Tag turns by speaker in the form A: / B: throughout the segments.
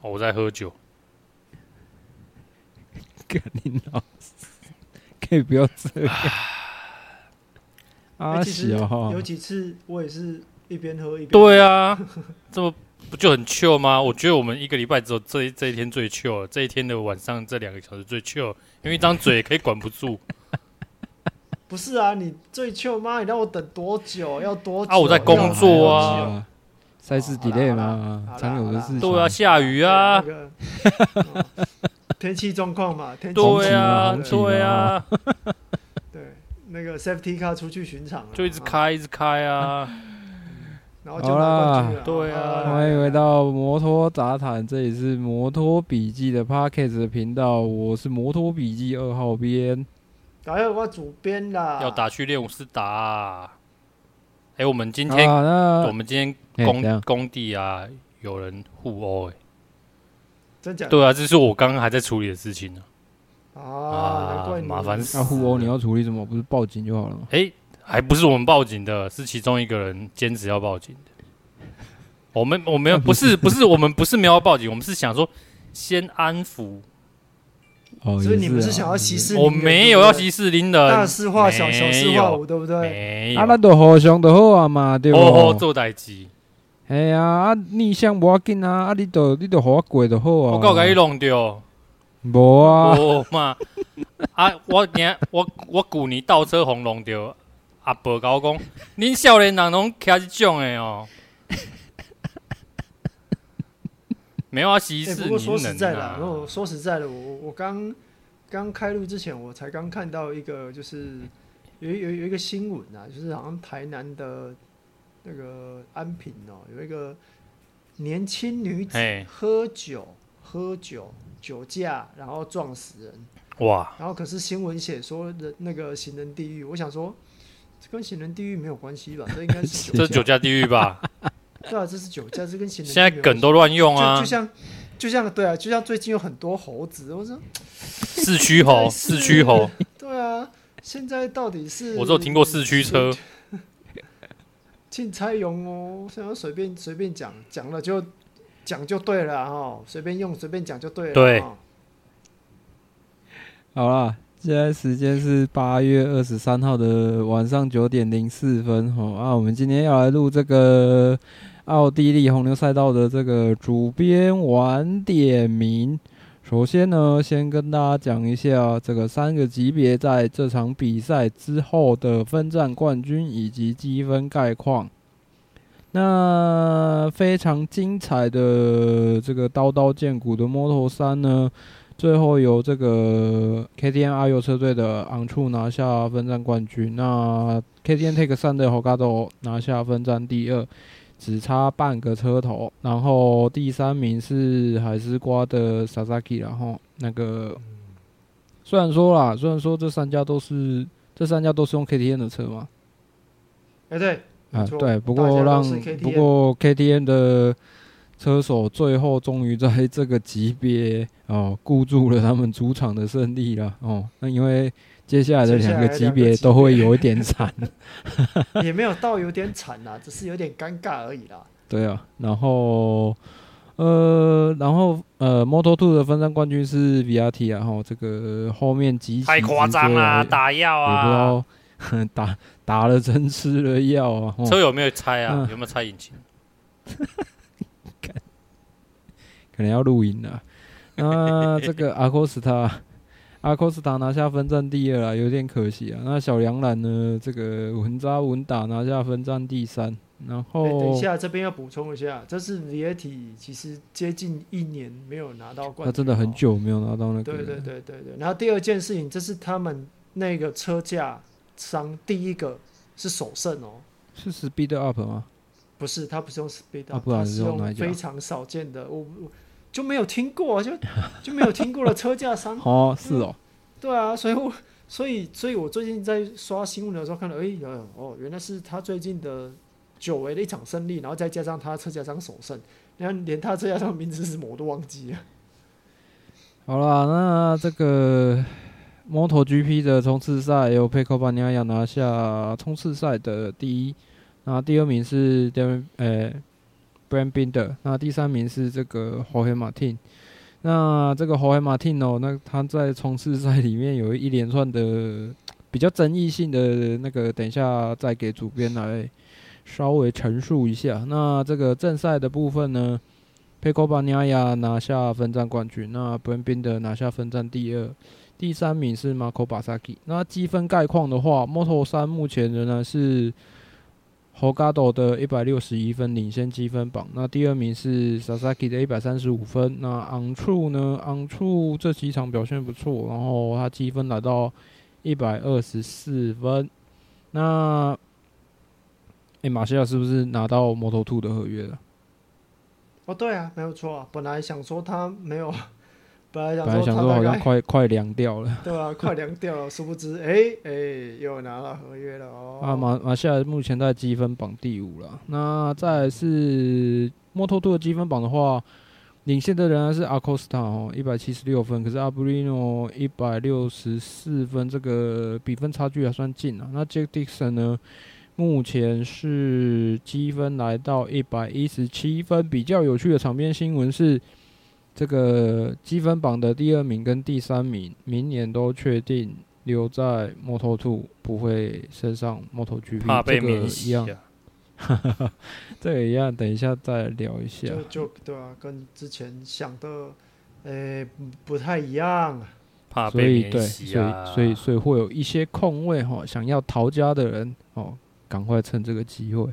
A: 哦，我在喝酒。
B: 干你老师，可以不要这样。啊，
C: 其实有几次我也是一边喝一边。
A: 对啊，这么不就很 chill 吗？我觉得我们一个礼拜只有这一这一天最 chill，这一天的晚上这两个小时最 chill，因为一张嘴也可以管不住。
C: 不是啊，你最 chill 吗？你让我等多久？要多久？
A: 啊，我在工作啊。
B: 赛事 delay 吗？常有的事情。
A: 对啊，下雨啊。
C: 天气状况嘛，天气
A: 对啊，对啊。
C: 对，那个 safety car 出去巡场，
A: 就一直开，一直开啊。
C: 然后就拿冠军了。
A: 对啊。
B: 欢迎回到摩托杂谈，这里是摩托笔记的 Podcast 的频道，我是摩托笔记二号编。
C: 还有我主编啦。
A: 要打去练武室打。哎，我们今天，我们今天。工工地啊，有人互殴哎，
C: 真假？
A: 对啊，这是我刚刚还在处理的事情呢。
C: 啊，
A: 麻烦死！
B: 那互殴你要处理什么？不是报警就好了吗？
A: 哎，还不是我们报警的，是其中一个人坚持要报警的。我们我们不是不是我们不是没有报警，我们是想说先安抚。
B: 哦，
C: 所以你们是想要息事宁人？
A: 我没有要息事宁人，
C: 大事化小，小事化无，对不对？
A: 没有。
B: 啊，那都互相都好啊嘛，对不？
A: 好好做代志。
B: 哎呀，啊逆向无要紧啊，啊你都你都互我过就好啊。
A: 我够甲伊弄掉，
B: 无啊，
A: 无嘛。啊，我今我我旧年倒车红弄掉，阿伯甲我讲，恁少年人拢骑这种诶哦。没有啊，息事宁人啊。不过
C: 说实在的，然后说实在的，我我刚刚开录之前，我才刚看到一个，就是有有有一个新闻啊，就是好像台南的。那个安平哦，有一个年轻女子喝酒喝酒酒驾，然后撞死人。
A: 哇！
C: 然后可是新闻写说人那个行人地狱，我想说这跟行人地狱没有关系吧？这应该是酒。
A: 这是酒驾地狱吧？
C: 对啊，这是酒驾，这跟行人。
A: 现在梗都乱用啊！
C: 就像就像对啊，就像最近有很多猴子，我说
A: 四驱猴，四驱猴。
C: 对啊，现在到底是？
A: 我只有听过四驱车。
C: 进菜用哦，想要随便随便讲讲了就讲就对了哈，随便用随便讲就对了。
A: 对，
B: 好了，现在时间是八月二十三号的晚上九点零四分哈啊，我们今天要来录这个奥地利红牛赛道的这个主编晚点名。首先呢，先跟大家讲一下这个三个级别在这场比赛之后的分站冠军以及积分概况。那非常精彩的这个刀刀见骨的 Moto3 呢，最后由这个 KTM 阿尤车队的昂处拿下分站冠军。那 KTM Take 三的 Hogado 拿下分站第二。只差半个车头，然后第三名是海丝瓜的 Sasaki，然后那个虽然说啦，虽然说这三家都是这三家都是用 KTM 的车嘛，
C: 哎对，
B: 啊对，不过让不过 KTM 的车手最后终于在这个级别哦固住了他们主场的胜利了哦，那因为。接下来的两个级别都会有一点惨，
C: 也没有到有点惨啦，只是有点尴尬而已啦。
B: 对啊，然后呃，然后呃，Moto2 的分站冠军是 Vietti 啊，然后这个后面极
A: 太夸张啦，打药啊，
B: 打打了针吃了药啊，
A: 车有没有拆啊？嗯、有没有拆引擎？
B: 可能要录音了。那这个阿科斯塔。阿科斯塔拿下分站第二了，有点可惜啊。那小梁兰呢？这个稳扎稳打拿下分站第三。然后，
C: 欸、等一下这边要补充一下，这是 Vietti 其实接近一年没有拿到冠军，他
B: 真的很久没有拿到那个。
C: 对对对对对。然后第二件事情，这是他们那个车架商第一个是首胜哦。
B: 是 Speed Up 吗？
C: 不是，他不是用 speed，
B: 啊不然
C: 他是
B: 用
C: 非常少见的，我我就没有听过，就 就没有听过了车架商。
B: 哦，是哦，
C: 对啊，所以我所以所以我最近在刷新闻的时候看到，哎、欸，哦，原来是他最近的久违的一场胜利，然后再加上他车架商首胜，你看连他车架商名字是什么我都忘记了。
B: 好啦，那这个 MotoGP 的冲刺赛由佩科巴尼亚要拿下冲刺赛的第一，那第二名是 Darren 呃 Brand Binder，那第三名是这个 Jorge Martin。那这个 Jorge Martin 哦，那他在冲刺赛里面有一连串的比较争议性的那个，等一下再给主编来稍微陈述一下。那这个正赛的部分呢？佩科巴尼亚拿下分站冠军，那 Brand Binder 拿下分站第二，第三名是 Marco Basaki。那积分概况的话，Moto3 目前仍然是 h o g a d o 的一百六十一分领先积分榜，那第二名是 Sasaki 的一百三十五分。那 On True 呢？On True 这几场表现不错，然后他积分来到一百二十四分。那，哎，马西亚是不是拿到 Moto2 的合约了？
C: 哦，对啊，没有错啊。本来想说他没有，本来想
B: 本来想说好像快快凉掉了，
C: 对啊，快凉掉了。殊不知，哎哎，又拿到合约了哦。
B: 啊，马马西亚目前在积分榜第五了。那再来是 Moto2 的积分榜的话，领先的仍然是 Acosta 哦，一百七十六分，可是 Arbolino 一百六十四分，这个比分差距还算近啊。那 Jack Dixon 呢？目前是积分来到一百一十七分。比较有趣的场边新闻是，这个积分榜的第二名跟第三名明年都确定留在 Moto2，不会升上 MotoGP。
A: 怕被免洗
B: 啊！哈哈哈，这个一样，等一下再聊一下。
C: 就就对啊，跟之前想的，诶、欸，不太一样。
A: 怕被免
B: 洗啊！所以，所以，所以，所以会有一些空位哈，想要逃家的人哦。赶快趁这个机会，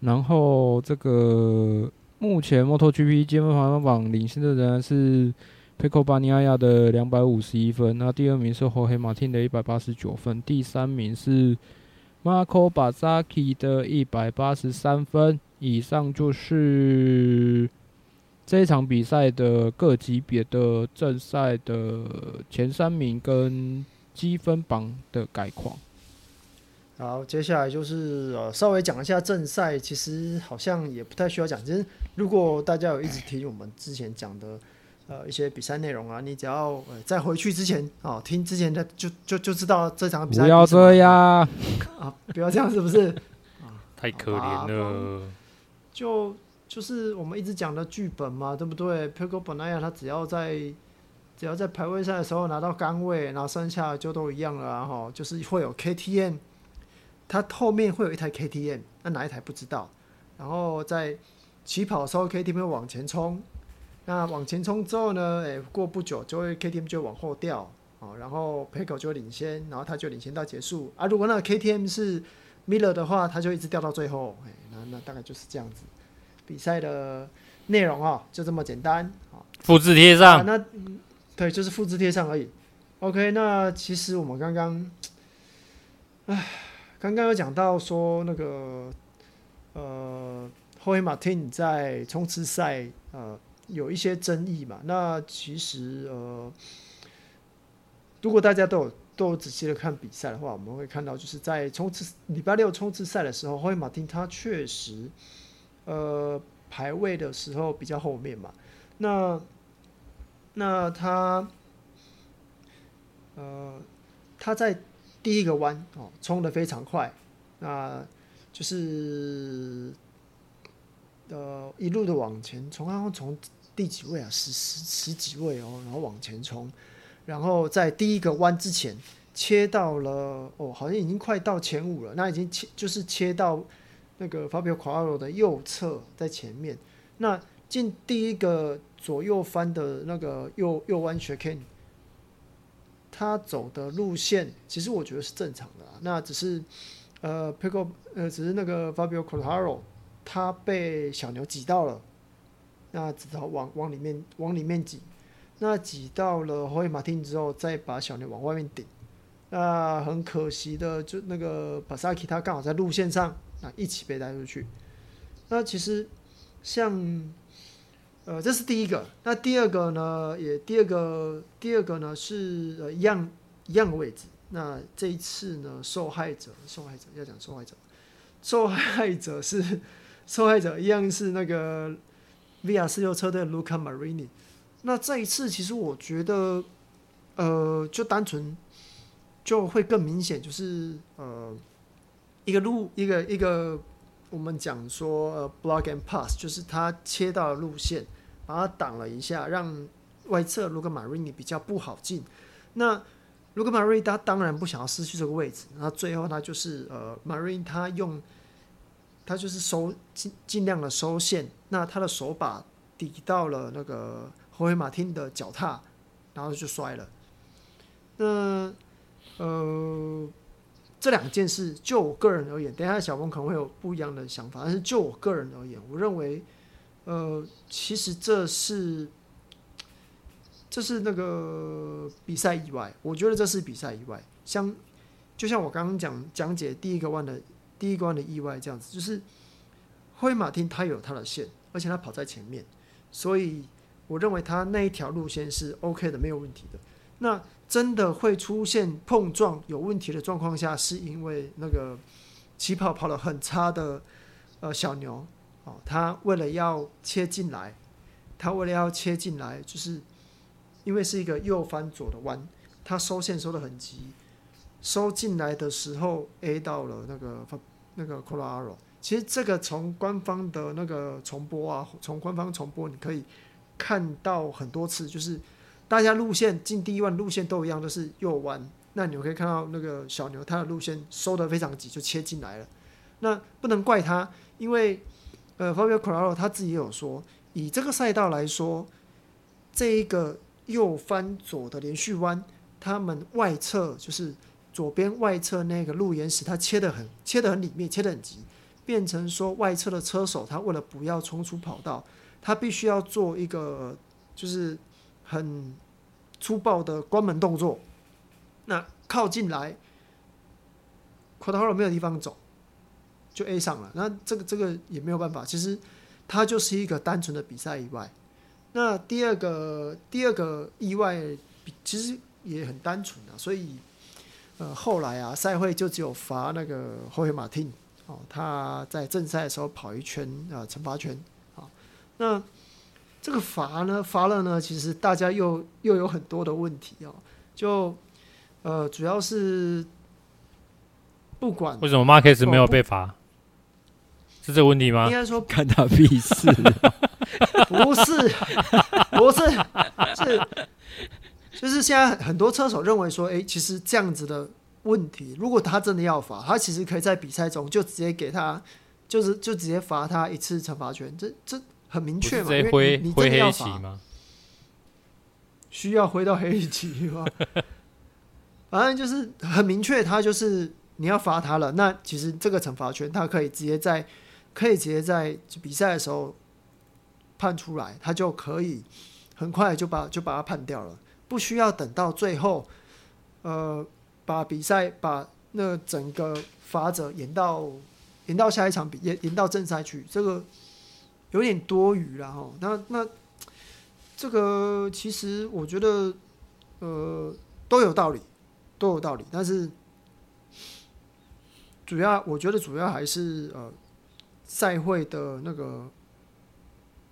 B: 然后这个目前 MotoGP 积分排行榜领先的人是佩科巴尼亚的两百五十一分，那第二名是霍黑马汀的一百八十九分，第三名是 Marco Bezzecchi 的一百八十三分。以上就是这一场比赛的各级别的正赛的前三名跟积分榜的概况。
C: 好，接下来就是呃，稍微讲一下正赛，其实好像也不太需要讲。其实如果大家有一直听我们之前讲的呃一些比赛内容啊，你只要呃在回去之前啊、哦、听之前的就就就知道这场比赛。
B: 不要这样啊！
C: 不要这样，是不是？啊，
A: 太可怜了。
C: 就就是我们一直讲的剧本嘛，对不对？佩科本来呀，他只要在只要在排位赛的时候拿到杆位，然后剩下就都一样了，然后就是会有 KTM。它后面会有一台 KTM，那哪一台不知道？然后在起跑的时候，KTM 会往前冲。那往前冲之后呢？诶，过不久就会 KTM 就往后掉，哦，然后 Pecco 就会领先，然后他就领先到结束。啊，如果那个 KTM 是 Miller 的话，他就一直掉到最后。诶，那那大概就是这样子。比赛的内容啊，就这么简单。
A: 复制贴上。
C: 啊、那对，就是复制贴上而已。OK，那其实我们刚刚，唉。刚刚有讲到说那个呃，霍伊马汀在冲刺赛呃有一些争议嘛。那其实呃，如果大家都有都有仔细的看比赛的话，我们会看到就是在冲刺礼拜六冲刺赛的时候，霍伊马汀他确实呃排位的时候比较后面嘛。那那他呃他在。第一个弯哦，冲得非常快，那就是呃一路的往前冲，然后从第几位啊？十十十几位哦，然后往前冲，然后在第一个弯之前切到了哦，好像已经快到前五了，那已经切就是切到那个 Fabio q u a r o 的右侧在前面，那进第一个左右翻的那个右右弯 Chican 他走的路线，其实我觉得是正常的。那只是，呃，Pecco，呃，只是那个 Fabio Quartaro 他被小牛挤到了，那只好往往里面往里面挤。那挤到了 Jorge Martin 之后，再把小牛往外面顶。那很可惜的，就那个 Bezzecchi 他刚好在路线上，那一起被带出去。那其实像呃，这是第一个。那第二个呢，也第二个第二个呢是呃一样一样的位置。那这一次呢，受害者受害者要讲受害者，受害者是受害者一样是那个 VR 四六车队 Luca Marini。那这一次其实我觉得，呃，就单纯就会更明显，就是呃，一个路，一个一个，我们讲说呃，block and pass，就是他切到的路线，把它挡了一下，让外侧卢卡马瑞尼比较不好进。那 Luca Marini 他当然不想要失去这个位置，那最后他就是呃马瑞他用他就是收尽尽量的收线，那他的手把抵到了那个。霍黑马汀的脚踏，然后就摔了。那呃，这两件事，就我个人而言，等一下小峰可能会有不一样的想法，但是就我个人而言，我认为，呃，其实这是这是那个比赛意外，我觉得这是比赛意外。像就像我刚刚讲讲解第一个弯的第一个弯的意外这样子，就是霍黑马汀他有他的线，而且他跑在前面，所以。我认为他那一条路线是 OK 的，没有问题的。那真的会出现碰撞有问题的状况下，是因为那个起跑跑得很差的呃小牛哦，他为了要切进来，他为了要切进来，就是因为是一个右翻左的弯，他收线收得很急，收进来的时候 A 到了那个那个 Quartararo。其实这个从官方的那个重播啊，从官方重播你可以。看到很多次，就是大家路线进第一弯路线都一样，都是右弯。那你们可以看到那个小牛，他的路线收得非常急，就切进来了。那不能怪他，因为呃，Fabio c o r a l o 他自己也有说，以这个赛道来说，这一个右翻左的连续弯，他们外侧就是左边外侧那个路沿石，它切得很切得很里面，切得很急，变成说外侧的车手他为了不要冲出跑道。他必须要做一个就是很粗暴的关门动作，那靠近来，Quartararo 没有地方走，就 A 上了。那这个这个也没有办法，其实它就是一个单纯的比赛意外。那第二个第二个意外其实也很单纯啊，所以呃后来啊赛会就只有罚那个 Jorge Martin 哦，他在正赛的时候跑一圈啊惩罚圈啊。那这个罚呢？罚了呢？其实大家又又有很多的问题哦。就呃，主要是不管
A: 为什么 Marquez 没有被罚，是这个问题吗？
C: 应该说
B: 看他屁事，
C: 不是，不是，是就是现在很多车手认为说，哎，其实这样子的问题，如果他真的要罚，他其实可以在比赛中就直接给他，就是就直接罚他一次惩罚权，这这。很明确嘛，因为你真的要罚，需要挥到黑旗吗？反正就是很明确，他就是你要罚他了。那其实这个惩罚权，他可以直接在可以直接在比赛的时候判出来，他就可以很快就把就把他判掉了，不需要等到最后，呃，把比赛把那整个罚则延到延到下一场比延延到正赛去，这个。有点多余了哈，那那这个其实我觉得呃都有道理，都有道理，但是主要我觉得主要还是呃赛会的那个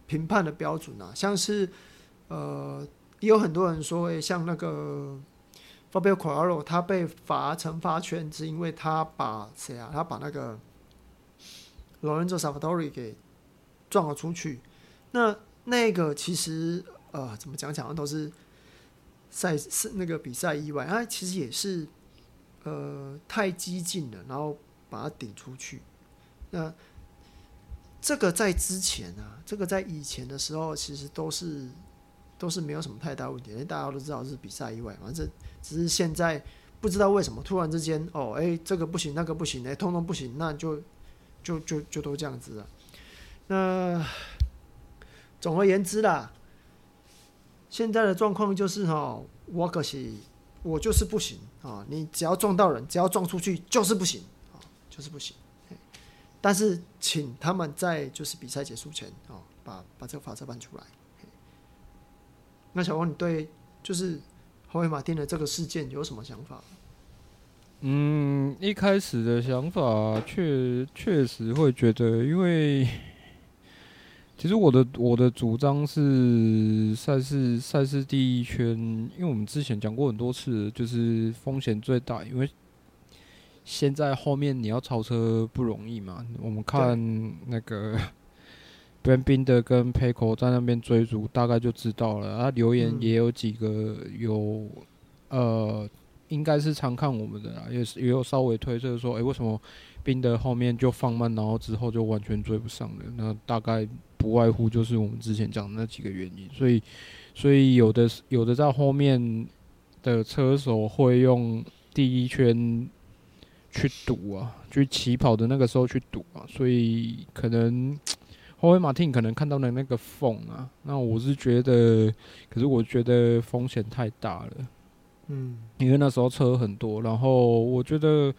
C: 评判的标准啊，像是呃也有很多人说，诶，像那个 Fabio Quartararo 他被罚惩罚圈，是因为他把谁啊？他把那个 Lorenzo Savatori 给。撞了出去，那那个其实呃，怎么讲讲都是赛是那个比赛意外，啊其实也是呃太激进了，然后把他顶出去。那这个在之前啊，这个在以前的时候，其实都是都是没有什么太大问题，因为大家都知道是比赛意外嘛。这只是现在不知道为什么突然之间哦，哎，这个不行，那个不行，哎，通通不行，那就就就就都这样子了。那总而言之啦，现在的状况就是哈，我可惜我就是不行啊！你只要撞到人，只要撞出去就是不行啊，就是不行。但是请他们在就是比赛结束前哦，把把这个法则搬出来。那小王，你对就是霍维马丁的这个事件有什么想法？
B: 嗯，一开始的想法确确实会觉得，因为其实我的我的主张是赛事赛事第一圈，因为我们之前讲过很多次，就是风险最大，因为现在后面你要超车不容易嘛。我们看那个。边宾的跟 Pecco 在那边追逐，大概就知道了。他留言也有几个有，呃，应该是常看我们的啦，也是也有稍微推测说，哎、欸，为什么宾的后面就放慢，然后之后就完全追不上了？那大概不外乎就是我们之前讲的那几个原因。所以，所以有的有的在后面的车手会用第一圈去赌啊，就起跑的那个时候去赌啊，所以可能。霍维马汀可能看到了那个缝啊，那我是觉得，可是我觉得风险太大了，嗯，因为那时候车很多，然后我觉得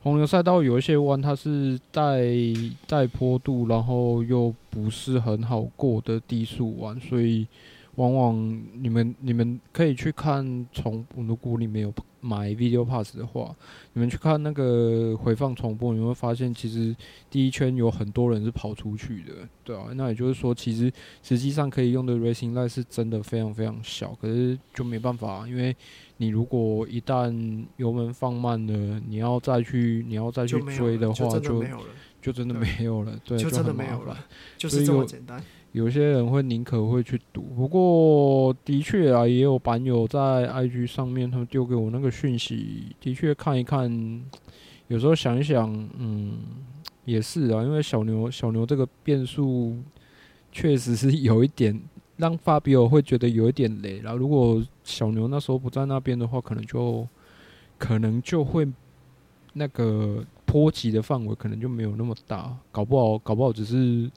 B: 红牛赛道有一些弯，它是带带坡度，然后又不是很好过的低速弯，所以。往往你们你们可以去看重，如果你没有买 Video Pass 的话，你们去看那个回放重播，你会发现其实第一圈有很多人是跑出去的，对啊，那也就是说，其实实际上可以用的 Racing Line 是真的非常非常小，可是就没办法，因为你如果一旦油门放慢了，你要再去你要再去追的话，就就真的没有了，对，
C: 就真的没有了，就是这么简单。
B: 有些人会宁可会去赌，不过的确啊，也有版友在 IG 上面，他们丢给我那个讯息，的确看一看，有时候想一想，嗯，也是啊，因为小牛小牛这个变数确实是有一点让法比欧会觉得有一点雷了。如果小牛那时候不在那边的话，可能就可能就会那个波及的范围可能就没有那么大，搞不好搞不好只是。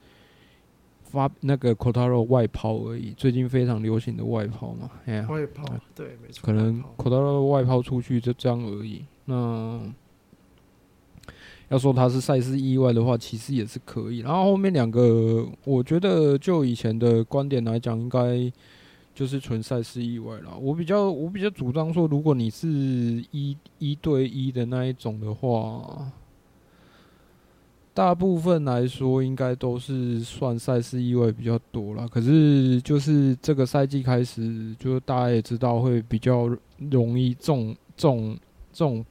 B: 发那个 Quartararo 外抛而已，最近非常流行的外抛嘛，哎呀，
C: 外抛，对，没错，
B: 可能 Quartararo 外抛出去就这样而已。那要说他是赛事意外的话，其实也是可以。然后后面两个，我觉得就以前的观点来讲，应该就是纯赛事意外了。我比较，我比较主张说，如果你是一一对一的那一种的话。大部分来说，应该都是算赛事意外比较多啦。可是，就是这个赛季开始，就大家也知道会比较容易中中中，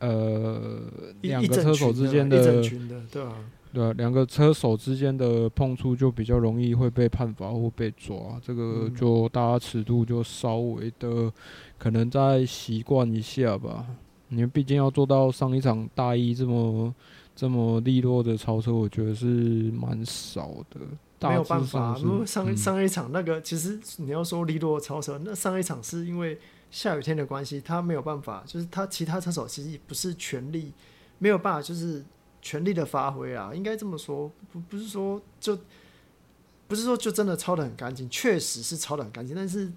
B: 呃，两个车手之间的，
C: 的，对啊，
B: 对，两个车手之间的碰触就比较容易会被判罚或被抓。这个就大家尺度就稍微的可能再习惯一下吧。你们毕竟要做到上一场大一这么。这么利落的超车，我觉得是蛮少的。
C: 没有办法，因为上上一场那个，其实你要说利落的超车，那上一场是因为下雨天的关系，他没有办法，就是他其他车手其实也不是全力，没有办法，就是全力的发挥啊。应该这么说，不不是说就不是说就真的超的很干净，确实是超的很干净。但是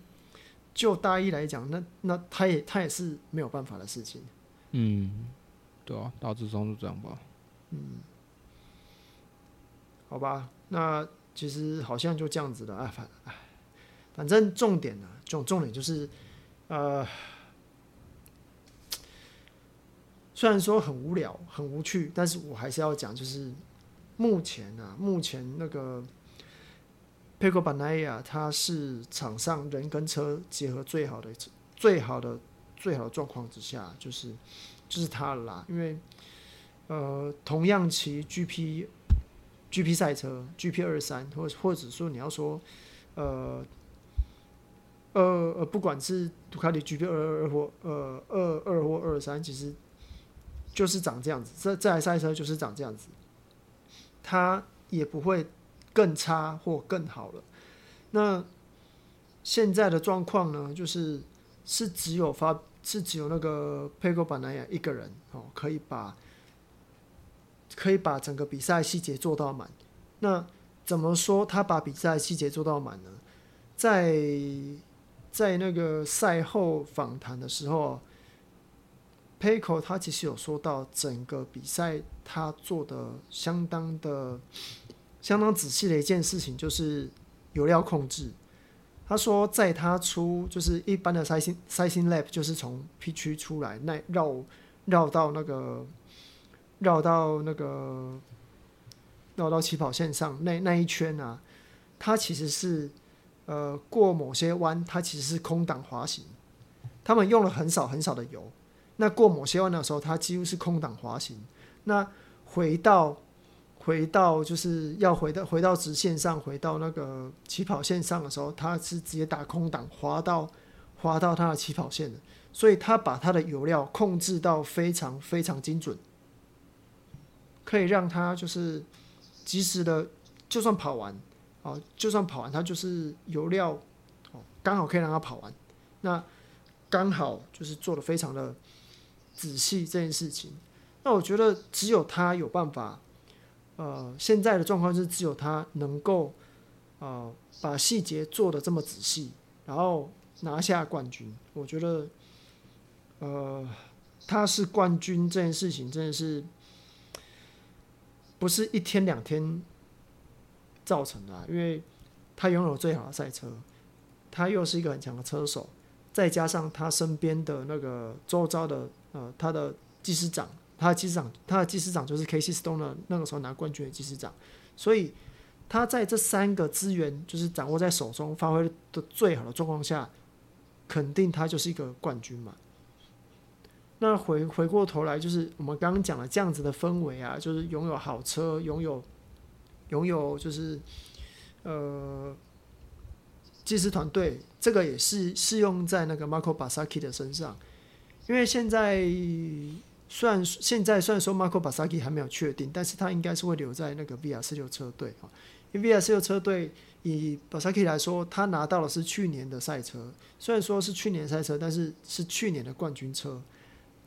C: 就大一来讲，那那他也他也是没有办法的事情。
B: 嗯，对啊，大致上是这样吧。
C: 嗯，好吧，那其实好像就这样子的啊，反哎，反正重点呢，重重点就是，呃，虽然说很无聊、很无趣，但是我还是要讲，就是目前啊，目前那个佩科巴奈亚，他是场上人跟车结合最好的、最好的、最好的状况之下，就是就是他啦，因为。呃，同样骑 GP GP 赛车 GP 二三，或或者说你要说，呃，呃呃，不管是杜卡迪 GP 二二二或呃二二或二三，其实就是长这样子。这这台赛车就是长这样子，它也不会更差或更好了。那现在的状况呢，就是是只有发是只有那个佩科巴纳亚一个人哦，可以把。可以把整个比赛细节做到满，那怎么说他把比赛细节做到满呢？在在那个赛后访谈的时候，Pecco 他其实有说到整个比赛他做的相当的相当仔细的一件事情就是油料控制。他说，在他出就是一般的 sizing sizing lap，就是从 P 区出来，那绕绕到那个绕到那个绕到起跑线上那那一圈啊，它其实是呃过某些弯，它其实是空档滑行。他们用了很少很少的油，那过某些弯的时候，它几乎是空档滑行。那回到回到就是要回到回到直线上，回到那个起跑线上的时候，它是直接打空档滑到滑到它的起跑线的，所以他把他的油料控制到非常非常精准，可以让他就是及时的，就算跑完啊，就算跑完，他就是油料哦，刚好可以让他跑完，那刚好就是做的非常的仔细这件事情，那我觉得只有他有办法。呃，现在的状况是只有他能够，呃，把细节做的这么仔细，然后拿下冠军。我觉得，呃，他是冠军这件事情真的是不是一天两天造成的，因为他拥有最好的赛车，他又是一个很强的车手，再加上他身边的那个周遭的呃，他的技师长。他的技师长，他的技师长就是 Casey Stoner 那个时候拿冠军的技师长，所以他在这三个资源就是掌握在手中，发挥的最好的状况下，肯定他就是一个冠军嘛。那回回过头来，就是我们刚刚讲了这样子的氛围啊，就是拥有好车，拥有拥有就是呃技师团队，这个也是适用在那个 Marco Bezzecchi 的身上，因为现在。虽然现在虽然说 Marco Bezzecchi 还没有确定，但是他应该是会留在那个 VR46 车队啊。因为 VR46 车队以 Bezzecchi 来说，他拿到的是去年的赛车，虽然说是去年赛车，但是是去年的冠军车。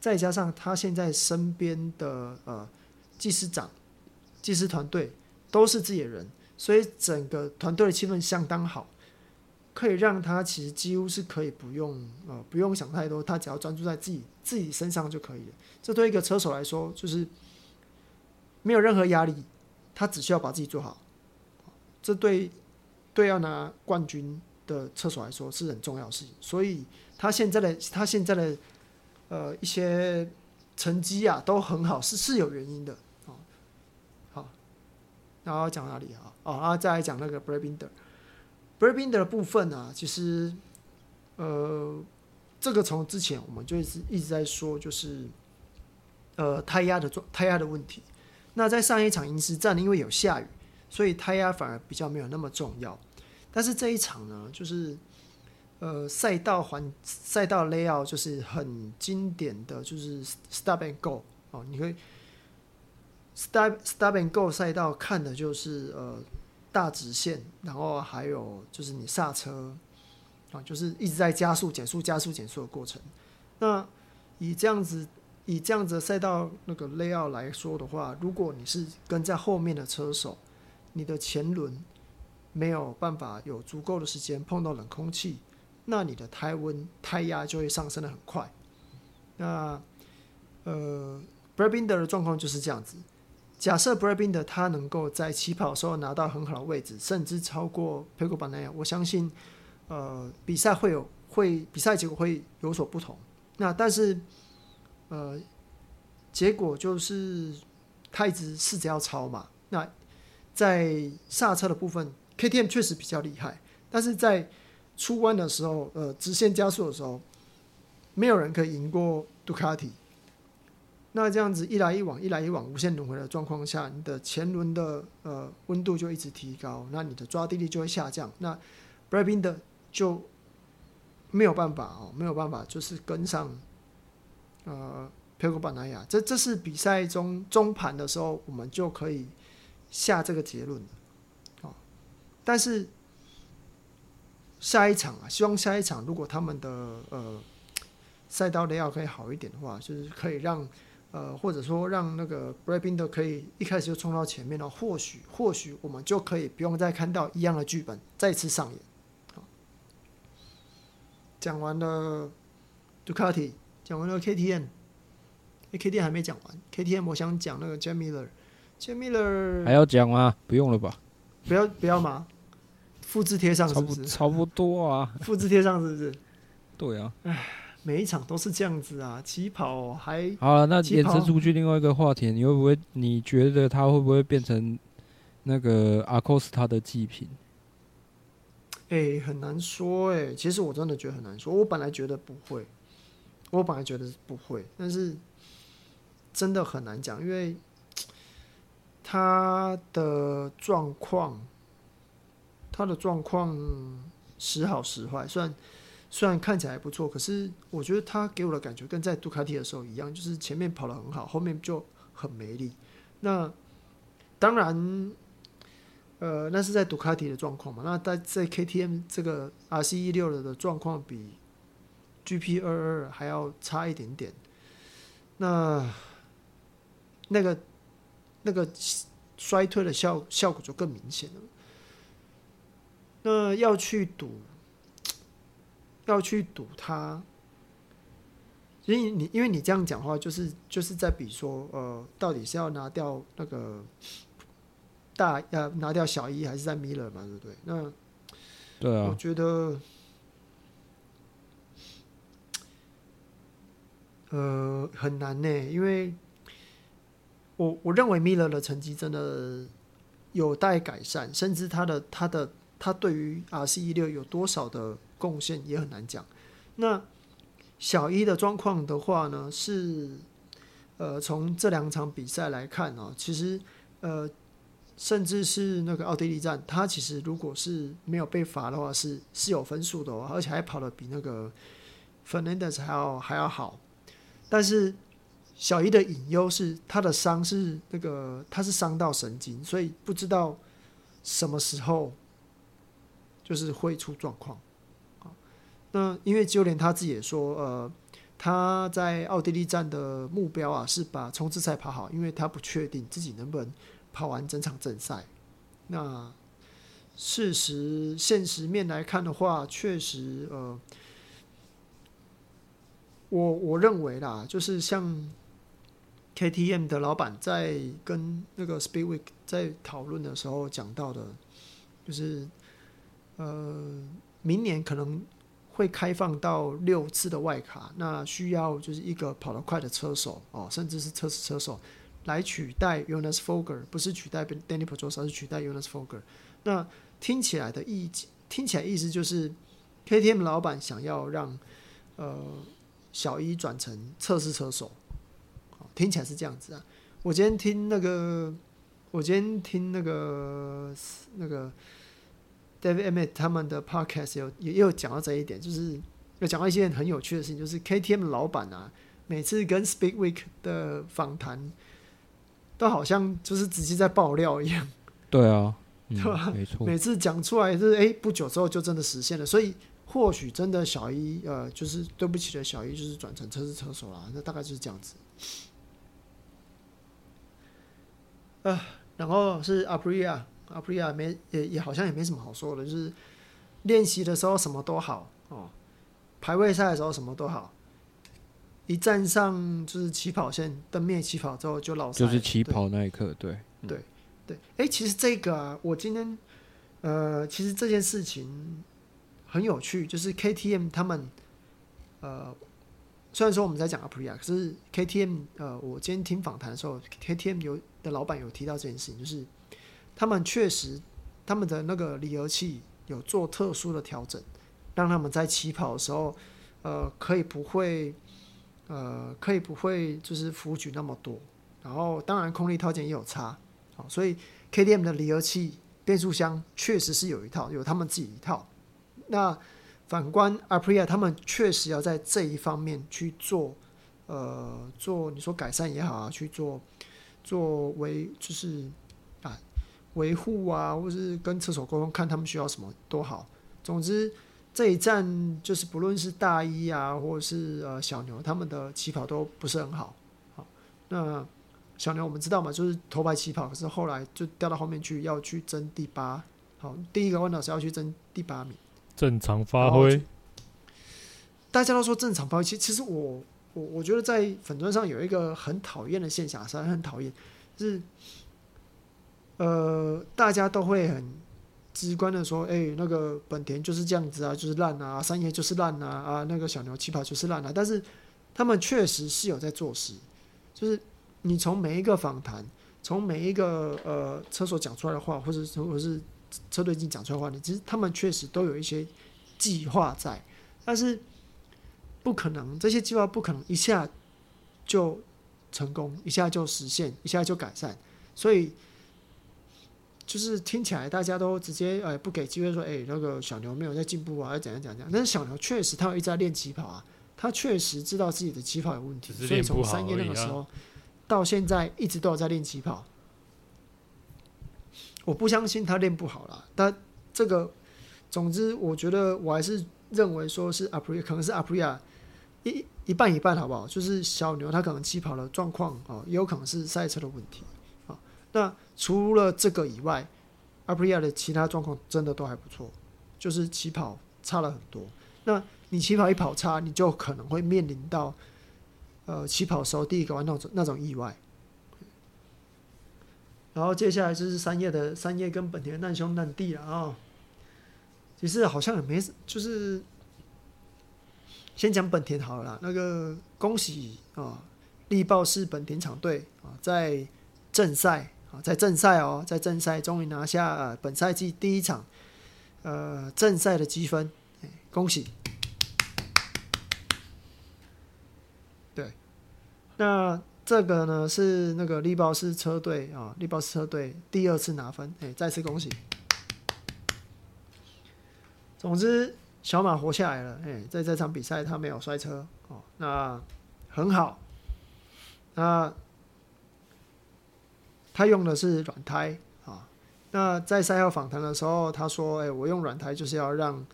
C: 再加上他现在身边的呃技师长、技师团队都是自己的人，所以整个团队的气氛相当好。可以让他其实几乎是可以不用呃不用想太多，他只要专注在自己自己身上就可以了。这对一个车手来说就是没有任何压力，他只需要把自己做好。这对对要拿冠军的车手来说是很重要的事情。所以他现在的他现在的呃一些成绩啊都很好，是是有原因的啊。好，然后讲哪里啊？哦，然后再来讲那个 Brad Binder。Brad Binder 的部分呢、其实，呃，这个从之前我们就一直一直在说，就是，呃，胎压的状胎压的问题。那在上一场银石战，因为有下雨，所以胎压反而比较没有那么重要。但是这一场呢，就是，呃，赛道环赛道 layout 就是很经典的就是 stop and go 哦，你可以 stop stop and go 赛道看的就是呃。大直线，然后还有就是你刹车啊，就是一直在加速、减速、加速、减速的过程。那以这样子、以这样子赛道那个 layout 来说的话，如果你是跟在后面的车手，你的前轮没有办法有足够的时间碰到冷空气，那你的胎温、胎压就会上升得很快。那呃，Brad Binder 的状况就是这样子。假设 Brad Binder 他能够在起跑时候拿到很好的位置，甚至超过 Pecco Bagnaia，我相信，呃，比赛会有会比赛结果会有所不同。那但是，呃，结果就是他一直试着要超嘛。那在刹车的部分，KTM 确实比较厉害，但是在出弯的时候，呃，直线加速的时候，没有人可以赢过杜卡迪。那这样子一来一往，一来一往，无限轮回的状况下，你的前轮的呃温度就一直提高，那你的抓地力就会下降。那 Brad Binder 就没有办法哦，没有办法，就是跟上呃 Pecco Bagnaia。这这是比赛中中盘的时候，我们就可以下这个结论哦。但是下一场啊，希望下一场如果他们的呃赛道 layout 可以好一点的话，就是可以让。呃，或者说让那个 Brad Binder 可以一开始就冲到前面了，或许或许我们就可以不用再看到一样的剧本再次上演。讲完了 Ducati，，讲完了 KTM，欸、KTM 还没讲完，KTM 我想讲那个 Jack Miller，Jack Miller
B: 还要讲吗？不用了吧？
C: 不要不要吗？复制贴上是不是？
B: 差不多啊。
C: 复制贴上是不是？
B: 对啊。
C: 唉，每一场都是这样子啊，起跑还
B: 好了。那延伸出去另外一个话题，你会不会？你觉得他会不会变成那个阿科斯他的祭品？
C: 哎、欸，很难说哎、欸。其实我真的觉得很难说。我本来觉得不会，我本来觉得不会，但是真的很难讲，因为他的状况，他的状况时好时坏。虽然虽然看起来还不错，可是我觉得他给我的感觉跟在杜卡迪的时候一样，就是前面跑得很好，后面就很没力。那当然。呃，那是在杜卡迪的状况嘛？那在在 KTM 这个 RC 一六的状况比 GP 二二还要差一点点。那那个那个衰退的效效果就更明显了。那要去赌，要去赌他，因为你因为你这样讲话，就是就是在比说，呃，到底是要拿掉那个。大要拿掉小一还是在米勒嘛，对不对？那
B: 对啊，
C: 我觉得，呃，很难呢，因为我我认为米勒的成绩真的有待改善，甚至他的他的他对于 RC 一六有多少的贡献也很难讲。那小一的状况的话呢，是呃，从这两场比赛来看呢，其实呃。甚至是那个奥地利站，他其实如果是没有被罚的话是，是是有分数的哦，而且还跑得比那个 Fernandez 还要还要好。但是小一的隐忧是他的伤是那个他是伤到神经，所以不知道什么时候就是会出状况。那因为就连他自己也说，呃，他在奥地利站的目标啊是把冲刺赛跑好，因为他不确定自己能不能。跑完整场正赛，那事实现实面来看的话，确实，呃，我我认为啦，就是像 KTM 的老板在跟那个 Speedweek 在讨论的时候讲到的，就是呃，明年可能会开放到六次的外卡，那需要就是一个跑得快的车手哦，甚至是测试车手。来取代 Unas Folger，不是取代 Dani Pedrosa，而是取代 Unas Folger。那听起来的意，听起来意思就是 KTM 老板想要让呃小一转成测试车手，听起来是这样子啊。我今天听那个，我今天听那个那个 David Emmett 他们的 Podcast 有也有讲到这一点，就是有讲到一些很有趣的事情，就是 KTM 老板啊，每次跟 Speak Week 的访谈。都好像就是直接在爆料一样，
B: 对啊，嗯、
C: 对吧？
B: 没错，
C: 每次讲出来就是哎、欸，不久之后就真的实现了。所以或许真的小一呃，就是对不起的小一，就是转成车是车手了。那大概就是这样子。呃，然后是 Aprilia，Aprilia 没也也好像也没什么好说的，就是练习的时候什么都好哦，排位赛的时候什么都好。一站上就是起跑线，灯灭起跑之后就老
B: 就是起跑那一刻，对
C: 对对。哎、欸，其实这个啊，我今天呃，其实这件事情很有趣，就是 KTM 他们呃，虽然说我们在讲 Aprilia，可是 KTM 呃，我今天听访谈的时候，KTM 有的老板有提到这件事情，就是他们确实他们的那个离合器有做特殊的调整，让他们在起跑的时候呃，可以不会。呃，可以不会就是浮举那么多，然后当然空力套件也有差，好，所以 KTM 的离合器变速箱确实是有一套，有他们自己一套。那反观 Aprilia，他们确实要在这一方面去做，呃，做你说改善也好啊，去做做为就是维护啊，或是跟厕所沟通，看他们需要什么都好。总之。这一站就是不论是大一啊，或者是呃小牛，他们的起跑都不是很好。好，那小牛我们知道嘛，就是头牌起跑，可是后来就掉到后面去，要去争第八。好，第一个弯道是要去争第八名。
A: 正常发挥。
C: 大家都说正常发挥，其其实我我我觉得在粉砖上有一个很讨厌的现象，实在很讨厌，就是呃，大家都会很直观的说，哎、那个本田就是这样子啊，就是烂啊，三叶就是烂啊，啊，那个小牛起跑就是烂啊，但是他们确实是有在做事，就是你从每一个访谈，从每一个呃车手讲出来的话，或者或者是车队经讲出来的话，你其实他们确实都有一些计划在，但是。不可能，这些计划不可能一下就成功，一下就实现，一下就改善。所以就是听起来大家都直接呃不给机会说，哎那个小牛没有在进步啊，要怎样怎样怎样。但是小牛确实他有一直在练起跑啊，他确实知道自己的起跑有问题，所以从三月那个时候到现在一直都有在练起跑。我不相信他练不好了，但这个总之我觉得我还是认为说是阿普利，可能是阿普利亚。一一半一半好不好？就是小牛他可能起跑的状况啊，也有可能是赛车的问题啊。那除了这个以外，阿普利亚的其他状况真的都还不错，就是起跑差了很多。那你起跑一跑差，你就可能会面临到呃起跑时候第一个弯那种那种意外。然后接下来就是三叶的三叶跟本田难兄难弟了啊。其实好像也没就是。先讲本田好了，那个恭喜啊，力豹是本田厂队啊，在正赛在正赛哦，在正赛终于拿下本赛季第一场呃正赛的积分，恭喜！对，那这个呢是那个力豹是车队啊，力豹是车队第二次拿分，哎，再次恭喜！总之。小马活下来了，哎，在这场比赛他没有摔车哦，那很好。那他用的是软胎啊。那在赛后访谈的时候，他说：“哎，我用软胎就是要让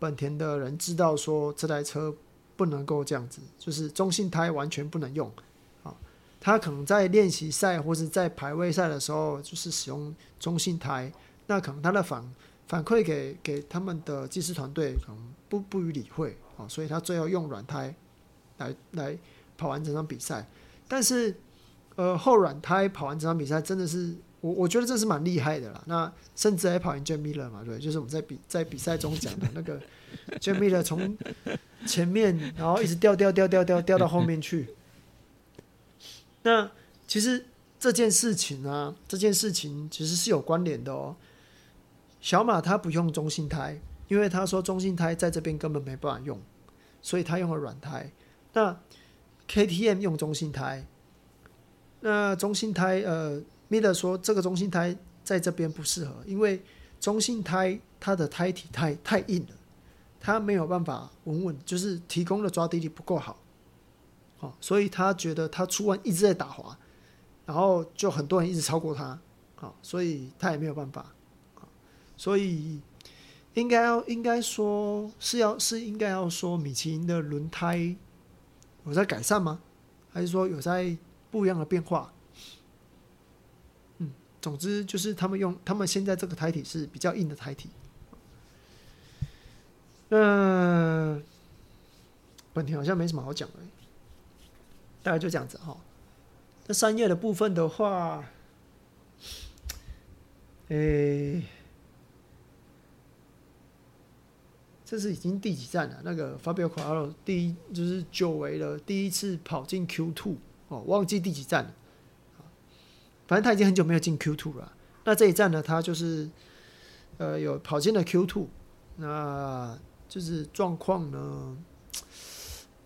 C: 本田的人知道，说这台车不能够这样子，就是中性胎完全不能用。”啊，他可能在练习赛或者在排位赛的时候，就是使用中性胎，那可能他的反。反馈给给他们的技师团队，可能不不予理会啊，所以他最后用软胎来来跑完整场比赛。但是，呃，后软胎跑完这场比赛，真的是我我觉得这是蛮厉害的啦。那甚至还跑赢 j a m i e 嘛，对，就是我们在比在比赛中讲的那个 j a m i e 从前面然后一直掉掉掉掉掉掉到后面去。那其实这件事情啊，这件事情其实是有关联的哦。小马他不用中性胎，因为他说中性胎在这边根本没办法用，所以他用了软胎。那 KTM 用中性胎，那中性胎呃，Miller 说这个中性胎在这边不适合，因为中性胎它的胎体太太硬了，它没有办法稳稳，就是提供的抓地力不够好，哦，所以他觉得他出弯一直在打滑，然后就很多人一直超过他，哦，所以他也没有办法。所以应该要应该说是要是应该要说米其林的轮胎有在改善吗？还是说有在不一样的变化？嗯，总之就是他们用他们现在这个胎体是比较硬的胎体。嗯，本田好像没什么好讲的，大概就这样子哈。那三叶的部分的话，诶。这是已经第几站了？那个发表快乐第一就是久违了，第一次跑进 Q Two 哦，忘记第几站了。反正他已经很久没有进 Q Two 了。那这一站呢，他就是呃有跑进了 Q Two，那就是状况呢，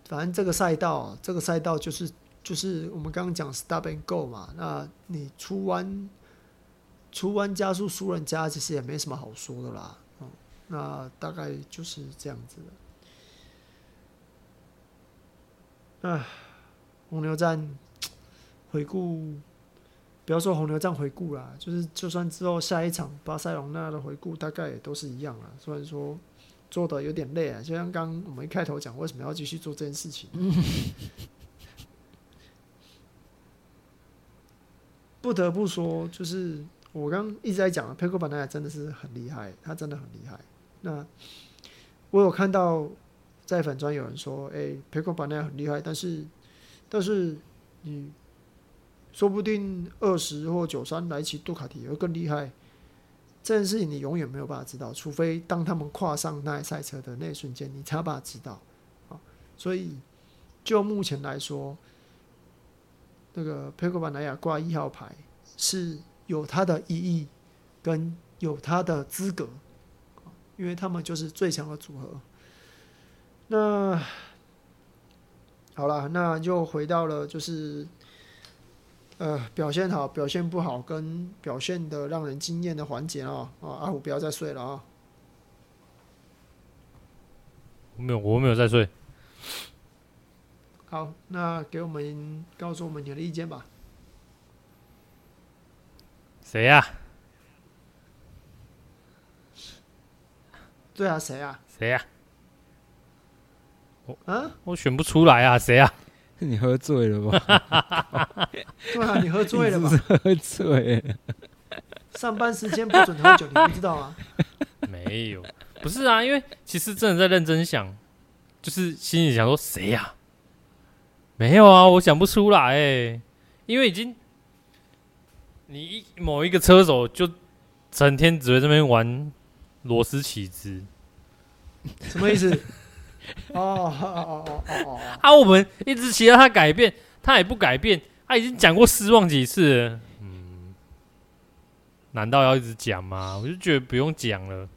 C: 反正这个赛道，这个赛道就是就是我们刚刚讲 Stop and Go 嘛，那你出弯出弯加速输人家，其实也没什么好说的啦。那大概就是这样子的。啊，红牛站 回顾，不要说红牛站回顾啦，就是就算之后下一场巴塞隆纳的回顾，大概也都是一样啦。虽然说做的有点累啊，就像刚我们一开头讲，为什么要继续做这件事情？不得不说，就是我刚一直在讲，Pecco Bagnaia 真的是很厉害，他真的很厉害。那我有看到在粉专有人说，哎，Pecco Bagnaia 很厉害，但是但是你说不定二十或九三来骑杜卡迪会更厉害。这件事情你永远没有办法知道，除非当他们跨上那台赛车的那一瞬间，你才有办法知道。所以就目前来说，那个佩克巴莱亚挂一号牌是有它的意义，跟有它的资格，因为他们就是最强的组合。那好了，那就回到了就是。呃，表现好，表现不好，跟表现的让人惊艳的环节啊！啊，阿虎不要再睡了啊！
A: 没有，我没有在睡。
C: 好，那给我们告诉我们你的意见吧。
A: 谁呀？
C: 对啊，谁啊？
A: 谁呀？
C: 我啊，
A: 我选不出来啊，谁啊？
B: 你喝醉了吧？
C: 对啊，你喝醉了吧？
B: 是是喝醉。
C: 上班时间不准喝酒，你不知道啊？
A: 没有，不是啊，因为其实真的在认真想，就是心里想说谁呀、啊？没有啊，我想不出来因为已经你一某一个车手就整天只会在这边玩螺丝起子，
C: 什么意思？哦哦哦哦哦哦！
A: 啊，我们一直期待他改变，他也不改变。他已经讲过失望几次了，嗯，难道要一直讲吗？我就觉得不用讲了。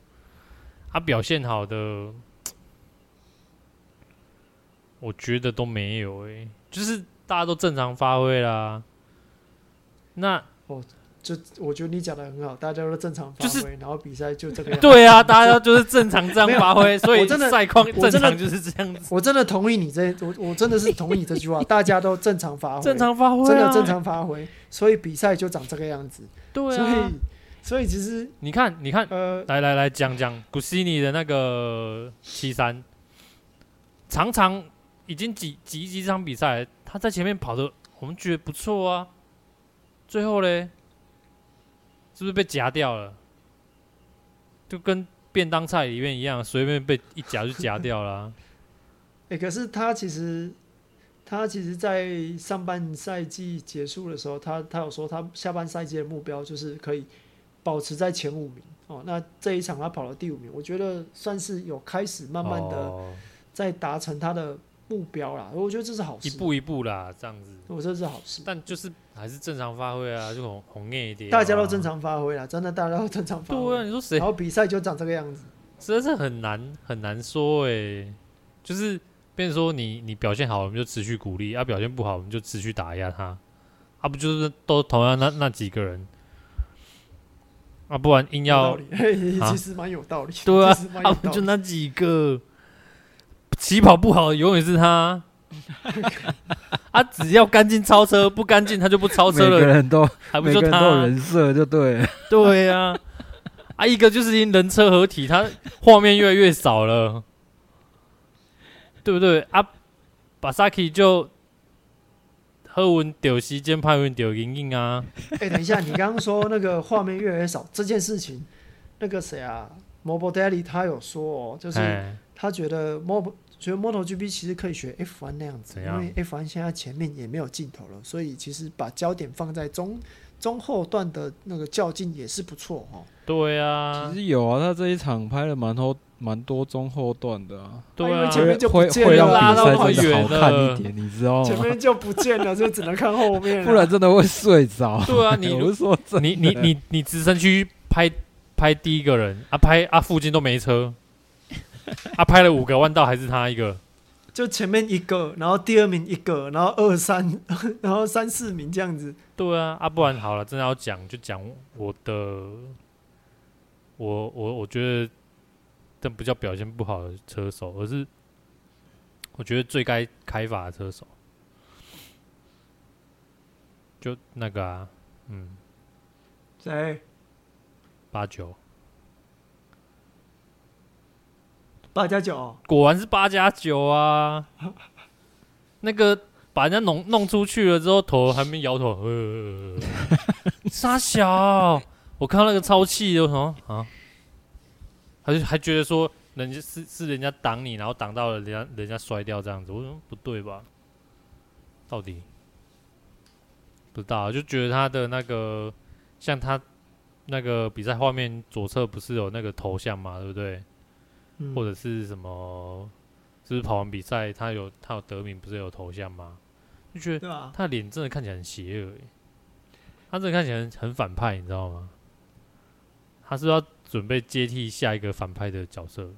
A: 他表现好的，我觉得都没有诶，就是大家都正常发挥啦。那
C: 哦。就我觉得你讲的很好，大家都正常发挥，
A: 就是、
C: 然后比赛就这个样子。
A: 对啊，大家就是正常这样发挥，所以
C: 真的
A: 赛况正常就是这样子。
C: 我真的同意你这，我我真的是同意你这句话，大家都正常发挥，
A: 正常发挥、啊，
C: 真的正常发挥，所以比赛就长这个样子。
A: 对啊，
C: 所以所以其实
A: 你看，你看，
C: 呃，
A: 来来来讲讲古西尼的那个七三，常常已经几几几场比赛，他在前面跑的，我们觉得不错啊，最后嘞。是不是被夹掉了？就跟便当菜里面一样，随便被一夹就夹 掉了、啊。
C: 哎、欸，可是他其实，他其实，在上半赛季结束的时候，他他有说，他下半赛季的目标就是可以保持在前五名。哦，那这一场他跑了第五名，我觉得算是有开始慢慢的在达成他的。目标啦，我觉得这是好事，
A: 一步一步啦，这样子，
C: 我觉得是好事。
A: 但就是还是正常发挥啊，就红红艳一点。
C: 大家都正常发挥啦，真的大家都正常发挥。
A: 对啊，你说谁？
C: 然后比赛就长这个样子，
A: 实在是很难很难说哎、欸。就是，变成说你你表现好，我们就持续鼓励；啊，表现不好，我们就持续打压他。啊，不就是都同样那那几个人？啊，不然硬要，
C: 其实蛮有道理。
A: 对啊，啊，就那几个。起跑不好，永远是他。啊，只要干净超车，不干净他就不超车了。
B: 每个人都
A: 还不就他？
B: 每个人都有人设就对了。
A: 对呀、啊，啊，一个就是因人车合体，他画面越来越少了，对不对？啊，巴萨克就喝文丢西间派文丢硬硬啊。
C: 哎、欸，等一下，你刚刚说那个画面越来越少这件事情，那个谁啊，Morbidelli 他有说哦，就是他觉得 Mob 觉得 MotoGP 其实可以学 F1 那样子，因为 F1 现在前面也没有镜头了，所以其实把焦点放在中中后段的那个较劲也是不错哦。
A: 对啊，
B: 其实有啊，他这一场拍了蛮多蛮多中后段的啊。
A: 对啊，
C: 因为前面就不见了，
B: 会
A: 拉到
B: 好看一点，你知道吗？
C: 前面就不见了，就只能看后面，
B: 不然真的会睡着。
A: 对啊，你
B: 我是说
A: 你你你你直升区拍拍第一个人啊，拍啊附近都没车。啊，拍了五个弯道，还是他一个？
C: 就前面一个，然后第二名一个，然后二三，然后三四名这样子。
A: 对啊，啊，不然好了，真的要讲就讲我的，我我我觉得，这不叫表现不好的车手，而是我觉得最该开罚的车手，就那个啊，嗯，
C: 谁？
A: 八九。
C: 八加九，
A: 果然是八加九啊！那个把人家弄弄出去了之后，头还没摇头，呃，傻小，我看到那个超气的，我说啊，还还觉得说人家是是人家挡你，然后挡到了人家人家摔掉这样子，我说不对吧？到底不知道，就觉得他的那个像他那个比赛画面左侧不是有那个头像嘛，对不对？
C: 嗯、
A: 或者是什么？就是跑完比赛，他有他有得名，不是有头像吗？就觉得他的脸真的看起来很邪恶，他真的看起来很很反派，你知道吗？他是要准备接替下一个反派的角色。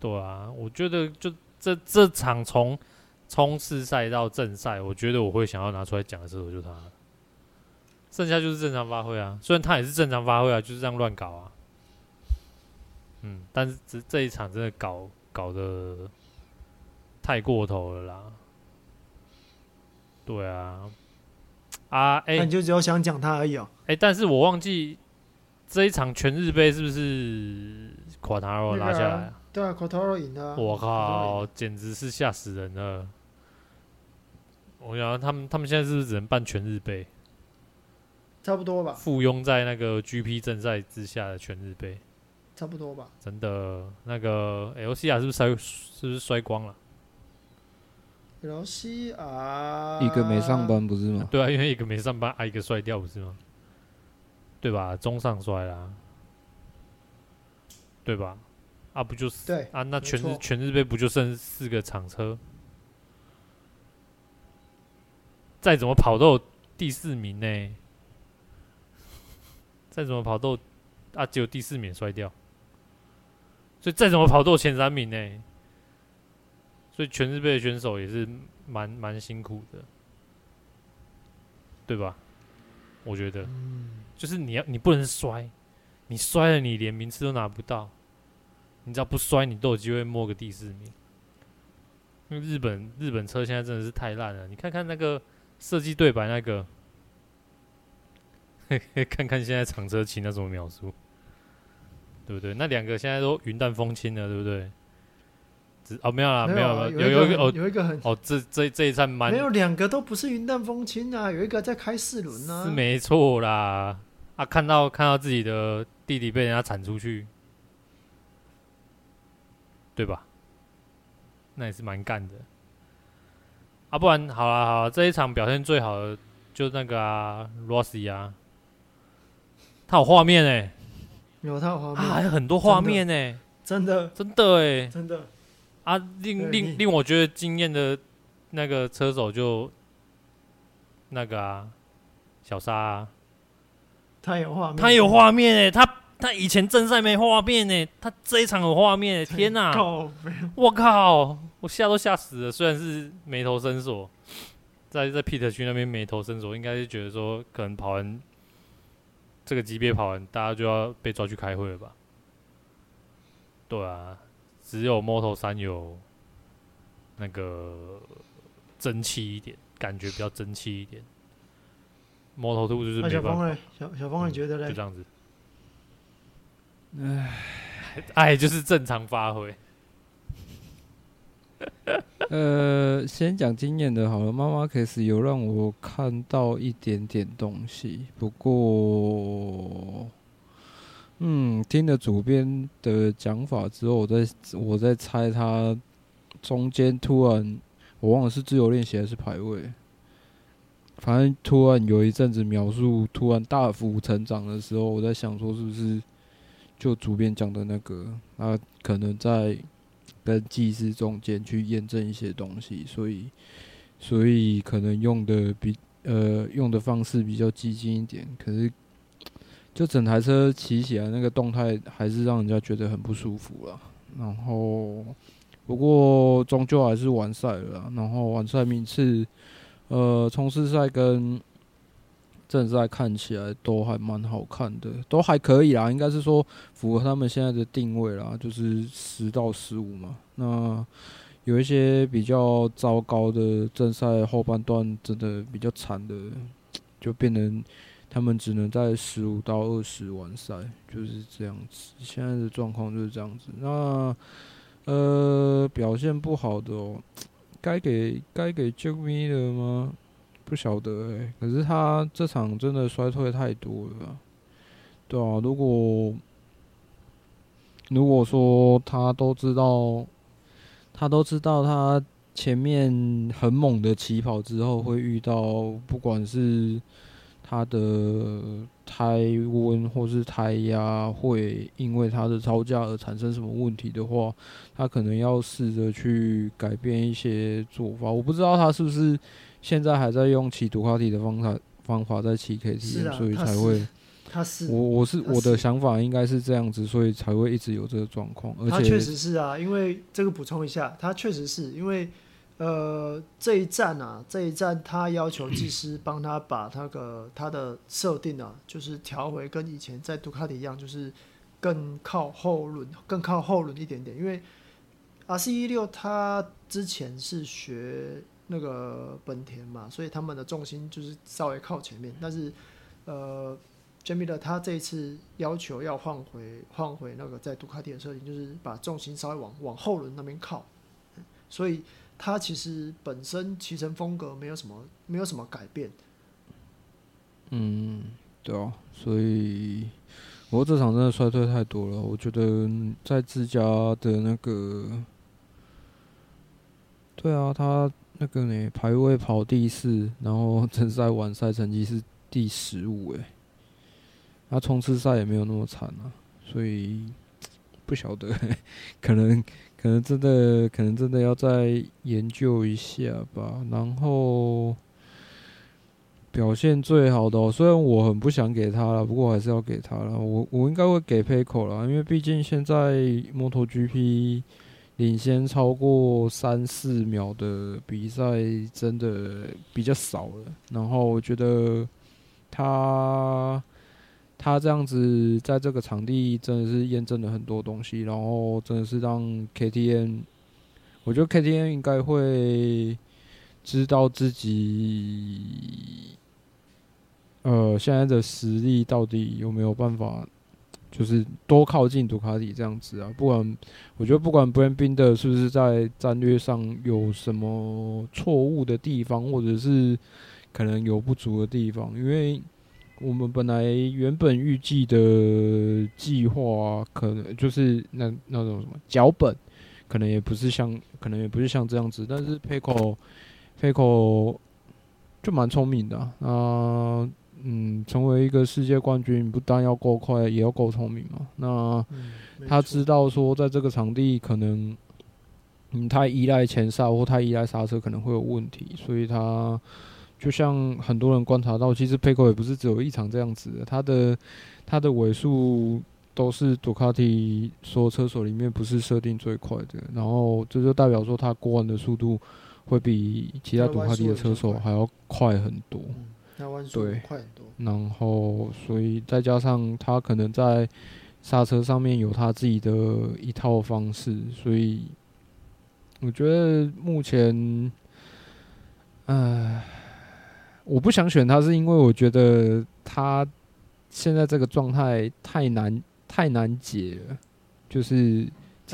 A: 对啊，我觉得就这这场从冲刺赛到正赛，我觉得我会想要拿出来讲的时候，就是他。剩下就是正常发挥啊，虽然他也是正常发挥啊，就是这样乱搞啊。嗯，但是这这一场真的搞搞得太过头了啦。对啊，啊，哎、欸，
C: 你就只有想讲他而已哦。
A: 哎、欸，但是我忘记这一场全日杯是不是卡塔罗拿下来、啊？
C: 对啊，卡塔罗赢的。
A: 我靠，简直是吓死人了！我想他们他们现在是不是只能办全日杯？
C: 差不多吧。
A: 附庸在那个 GP 正赛之下的全日杯。
C: 差不多吧。真
A: 的，那个 L C R 是不是摔是不是摔光了
C: ？L C R
B: 一个没上班不是吗？
A: 对啊，因为一个没上班，啊一个摔掉不是吗？对吧？中上摔啦，对吧？啊不就是
C: 对
A: 啊？那全日全日杯不就剩四个厂车？再怎么跑都有第四名呢，再怎么跑都啊只有第四名摔掉。所以再怎么跑都前三名呢，所以全日杯的选手也是蛮蛮辛苦的，对吧？我觉得，就是你要你不能摔，你摔了你连名次都拿不到，你只要不摔，你都有机会摸个第四名。因为日本日本车现在真的是太烂了，你看看那个设计对白那个，看看现在厂车骑那种秒数。对不对？那两个现在都云淡风轻了，对不对？只哦没有啦，没有了，有有，一个哦，
C: 有一个很
A: 哦，这这这一站蛮
C: 没有两个都不是云淡风轻啊，有一个在开四轮啊，
A: 是没错啦。啊，看到看到自己的弟弟被人家铲出去，对吧？那也是蛮干的。啊，不然好了好了，这一场表现最好的就那个啊，Rossi 啊，他有画面哎、欸。
C: 有他画面，
A: 啊，还有很多画面呢、欸，
C: 真的，
A: 真的哎、欸，
C: 真的。
A: 啊，令令令我觉得惊艳的那个车手就那个啊，小沙、啊，
C: 他有画面，
A: 他有画面哎、欸，他他以前正赛没画面呢、欸，他这一场有画面、欸，天哪、啊，我靠，我吓都吓死了，虽然是眉头深锁，在在 Pit 区那边眉头深锁，应该是觉得说可能跑完。这个级别跑完，大家就要被抓去开会了吧？对啊，只有 Moto3 有那个争气一点，感觉比较争气一点。Moto2 就是没办法。
C: 啊、小峰小小峰，你觉得嘞、嗯？
A: 就这样子。唉，爱就是正常发挥。
B: 呃，先讲经验的好了。妈妈 Marquez 有让我看到一点点东西，不过，嗯，听了主编的讲法之后，我在我在猜他中间突然，我忘了是自由练习还是排位，反正突然有一阵子描述突然大幅成长的时候，我在想说是不是就主编讲的那个，他可能在。跟技师中间去验证一些东西，所以所以可能用的比呃用的方式比较激进一点，可是就整台车骑起来那个动态还是让人家觉得很不舒服了。然后不过终究还是完赛了，然后完赛名次呃冲刺赛跟。正在看起来都还蛮好看的，都还可以啦，应该是说符合他们现在的定位啦，就是十到十五嘛。那有一些比较糟糕的正赛后半段，真的比较惨的，就变成他们只能在十五到二十完赛，就是这样子。现在的状况就是这样子。那呃，表现不好的，该给该给 j a m i 的吗？不晓得诶、欸，可是他这场真的衰退太多了，对啊，如果如果说他都知道，他都知道他前面很猛的起跑之后，会遇到不管是他的胎温或是胎压，会因为他的超驾而产生什么问题的话，他可能要试着去改变一些做法。我不知道他是不是现在还在用骑杜卡迪的方法方法在骑 KTM，啊，所以才会。
C: 他是
B: 我我是我的想法应该是这样子，所以才会一直有这个状况。而且
C: 他确实是啊，因为这个补充一下，他确实是因为。呃，这一站啊，这一站他要求技师帮他把那个他的设定啊，就是调回跟以前在杜卡迪一样，就是更靠后轮，更靠后轮一点点。因为 R C 一六他之前是学那个本田嘛，所以他们的重心就是稍微靠前面。但是呃，Jamie 他这一次要求要换回换回那个在杜卡迪的设定，就是把重心稍微往往后轮那边靠，所以。他其实本身骑乘风格没有什么，没有什么改变。
B: 嗯，对啊，所以不过这场真的衰退太多了。我觉得在自家的那个，对啊，他那个呢排位跑第四，然后正赛完赛成绩是第十五，哎，他冲刺赛也没有那么惨啊，所以不晓得，可能。可能真的，可能真的要再研究一下吧。然后表现最好的，虽然我很不想给他了，不过还是要给他了。我我应该会给 Pecco 了，因为毕竟现在 MotoGP 领先超过三四秒的比赛真的比较少了。然后我觉得他。他这样子在这个场地真的是验证了很多东西，然后真的是让 KTM，我觉得 KTM 应该会知道自己，呃，现在的实力到底有没有办法，就是多靠近杜卡迪这样子啊？不管我觉得不管 Brad Binder 是不是在战略上有什么错误的地方，或者是可能有不足的地方，因为。我们本来原本预计的计划，可能就是那那种什么脚本，可能也不是像，可能也不是像这样子。但是 Pecco，Pecco 就蛮聪明的啊，嗯，成为一个世界冠军，不但要够快，也要够聪明嘛。那他知道说，在这个场地可能，嗯，太依赖前刹或太依赖刹车可能会有问题，所以他。就像很多人观察到，其实佩科也不是只有一场这样子的，他的他的尾数都是杜卡迪所有车手里面不是设定最快的，然后这就代表说他过弯的速度会比其他杜卡迪的车手还要快很多。对，快很多。然后，所以再加上他可能在刹车上面有他自己的一套方式，所以我觉得目前，唉。我不想选他，是因为我觉得他现在这个状态太难太难解了。就是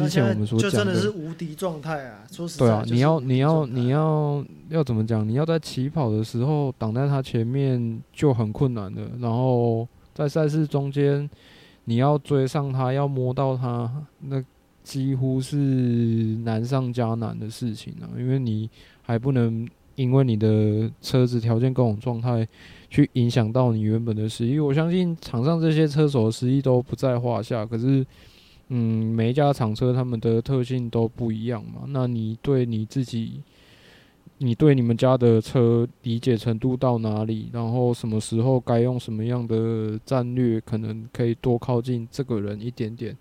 B: 之前我们说讲的，
C: 就真的是无敌状态啊！说实在，
B: 对啊，你要你要你要要怎么讲？你要在起跑的时候挡在他前面就很困难的。然后在赛事中间，你要追上他，要摸到他，那几乎是难上加难的事情啊！因为你还不能。因为你的车子条件各种状态，去影响到你原本的实力。我相信场上这些车手的实力都不在话下。可是，嗯，每一家厂车他们的特性都不一样嘛。那你对你自己，你对你们家的车理解程度到哪里？然后什么时候该用什么样的战略，可能可以多靠近这个人一点点。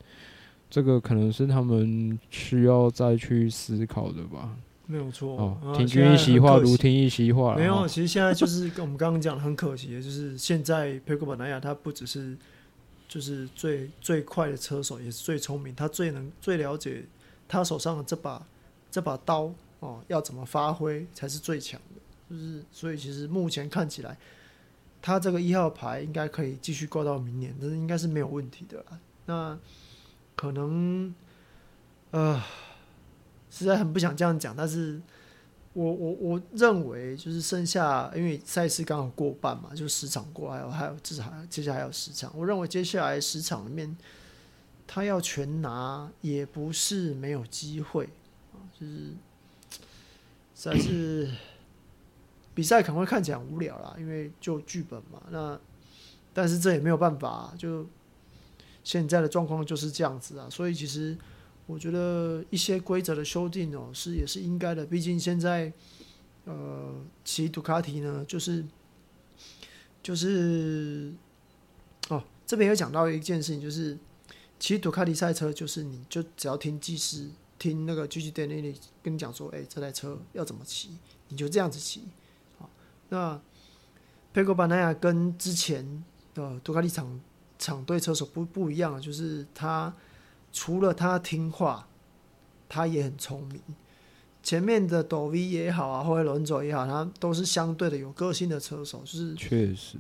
B: 这个可能是他们需要再去思考的吧。
C: 没有错，
B: 哦，听君一席话，如听一席话。
C: 没有，其实现在就是跟我们刚刚讲的，很可惜的，就是现在 Pecco Bagnaia 他不只是就是最最快的车手，也是最聪明，他最能最了解他手上的这把这把刀哦，要怎么发挥才是最强的。就是所以其实目前看起来，他这个一号牌应该可以继续挂到明年，但是应该是没有问题的啦。那可能呃。实在很不想这样讲，但是我我我认为就是剩下，因为赛事刚好过半嘛，就十场过，还有还有至少接下来还有十场。我认为接下来十场里面，他要全拿也不是没有机会，就是实在是比赛可能会看起来很无聊啦，因为就剧本嘛。那但是这也没有办法，就现在的状况就是这样子啊。所以其实我觉得一些规则的修订哦，是也是应该的。毕竟现在呃，骑杜卡迪呢，就是就是哦，这边有讲到一件事情，就是骑杜卡迪赛车，就是你就只要听技师。听那个 Gigi Dall'Igna 跟你讲说，哎、这台车要怎么骑，你就这样子骑。好，那 Pecco Bagnaia 跟之前的杜卡迪厂厂队车手不不一样，就是他除了他听话，他也很聪明。前面的 Dovi 也好啊，或者 Lorenzo 也好，他都是相对的有个性的车手，就是
B: 确实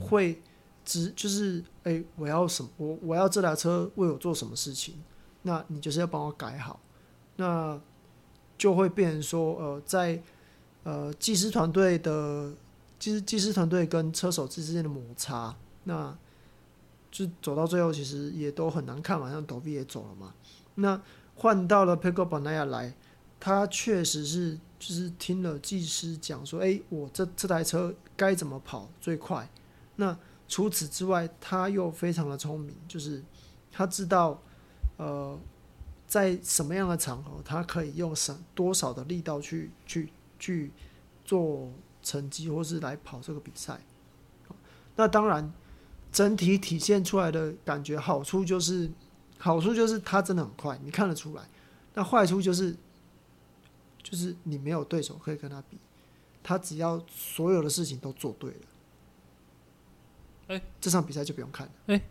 C: 会只就是哎、欸，我要什么，我我要这台车为我做什么事情，那你就是要帮我改好。那就会变成说，呃，在呃技师团队的技技师团队跟车手之间的摩擦，那就走到最后，其实也都很难看嘛。像 Dovi 也走了嘛，那换到了 Pecco Bagnaia 来，他确实是就是听了技师讲说，哎、我这这台车该怎么跑最快。那除此之外，他又非常的聪明，就是他知道，呃。在什么样的场合，他可以用什多少的力道去去去做成绩，或是来跑这个比赛？那当然，整体体现出来的感觉好处就是，好处就是他真的很快，你看得出来。那坏处就是，就是你没有对手可以跟他比，他只要所有的事情都做对了，
A: 欸，
C: 这场比赛就不用看了。
A: 欸，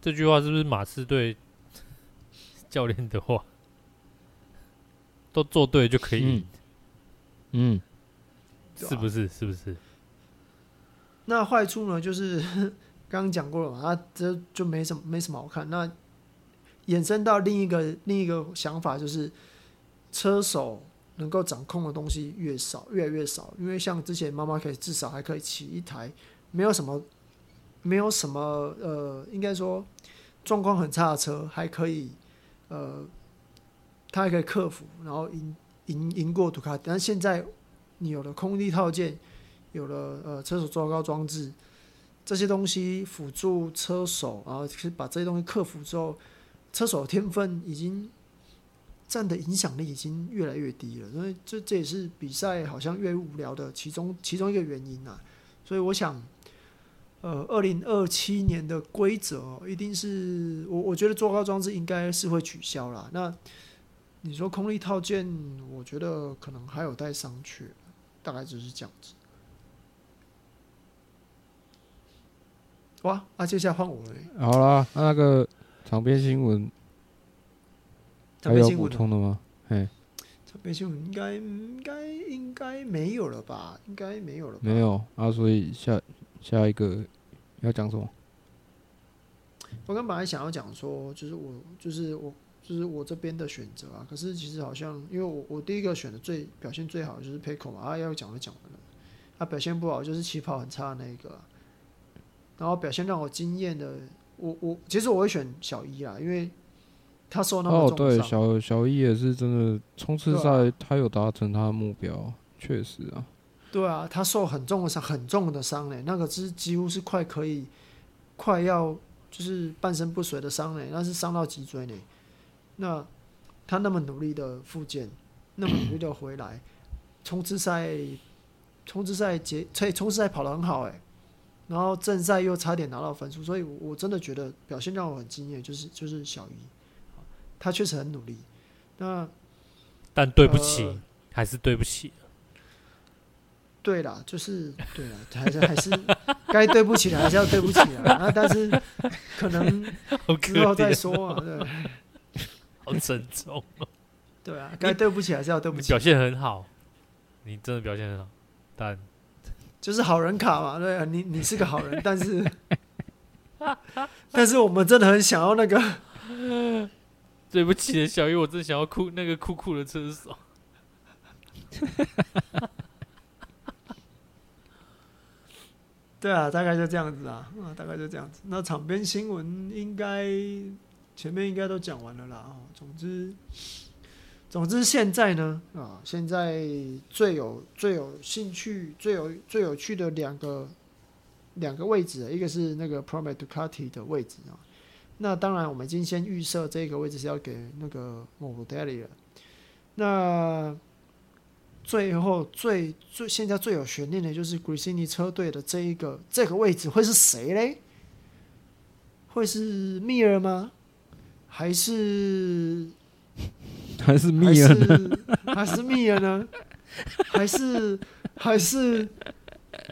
A: 这句话是不是马刺队？教练的话，都做对就可以赢，
B: 嗯，
A: 是不是？是不是？
C: 那坏处呢？就是刚讲过了嘛，他这就没什么没什么好看。那衍生到另一个另一个想法，就是车手能够掌控的东西越少，越来越少。因为像之前妈妈可以至少还可以骑一台没有什么没有什么呃，应该说状况很差的车，还可以。呃，他还可以克服，然后赢赢赢过杜卡。但现在你有了空地套件，有了呃车手坐高装置这些东西辅助车手，然后其实把这些东西克服之后，车手的天分已经占的影响力已经越来越低了。所以这这也是比赛好像越无聊的其中其中一个原因啊。所以我想。呃，二零二七年的规则一定是我我觉得坐高装置应该是会取消啦。那你说空力套件，我觉得可能还有待商榷，大概就是这样子。哇，那接下来换我了。
B: 好啦，那，那个场边新闻还有补充的吗？嘿，
C: 场边新闻应该应该应该没有了吧？应该没有了吧。
B: 没有啊，所以下下一个。要讲什么？
C: 我刚本来想要讲说，就是我，就是我，就是我这边的选择啊。可是其实好像，因为我我第一个选的最表现最好的就是 Pecco 嘛，啊，要讲就讲完了。他表现不好就是起跑很差的那一个，然后表现让我惊艳的，我我其实我会选小一啊，因为他受那么重伤。哦，
B: 对，小小一也是真的冲刺赛，他有达成他的目标，确实啊。
C: 对啊，他受很重的伤，很重的伤嘞，那个是几乎是快可以，快要就是半身不遂的伤嘞，那是伤到脊椎嘞。那他那么努力的复健，那么努力的回来，冲刺赛，冲刺赛结，所以冲刺赛跑得很好哎，然后正赛又差点拿到分数，所以我真的觉得表现让我很惊艳，就是就是小鱼，他确实很努力。那
A: 但对不起，呃、还是对不起。
C: 对啦，就是对啦，还是还是该对不起的还是要对不起啊。那但是可能 之后再说啊，对，
A: 好沉重哦。
C: 对啊，该对不起还是要对不起。
A: 表现很好，你真的表现很好，但
C: 就是好人卡嘛，对啊，你你是个好人，但是但是我们真的很想要那个，
A: 对不起小鱼，我真的想要酷那个酷酷的车手。
C: 对啊，大概就这样子啊，啊，大概就这样子。那场边新闻应该前面应该都讲完了啦。总之，总之现在呢，啊，现在最有最有兴趣、最有最有趣的两个两个位置，一个是那个 Pramac Ducati 的位置啊。那当然，我们已经先预设这个位置是要给那个 Movilia 了。那最后最最现在最有悬念的就是 Gresini 车队的这一个这个位置会是谁嘞？会是 Mir 吗？还是？
B: 还是密尔呢？
C: 还是密尔呢？还是还是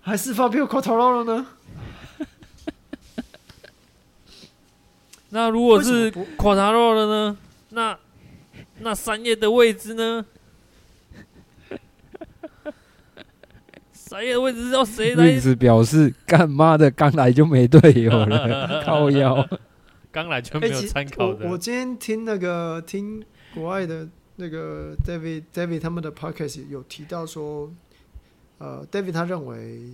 C: 还是 Fabio Quartararo 呢？
A: 那如果是 Quartararo 的呢？那那三叶的位置呢？三叶的位置是要谁来？
B: 一直表示干妈的刚来就没队友了，靠腰，
A: 刚来就没有参考的。
C: 我今天听那个听。国外的那个 David David 他们的 podcast 有提到说，呃，David 他认为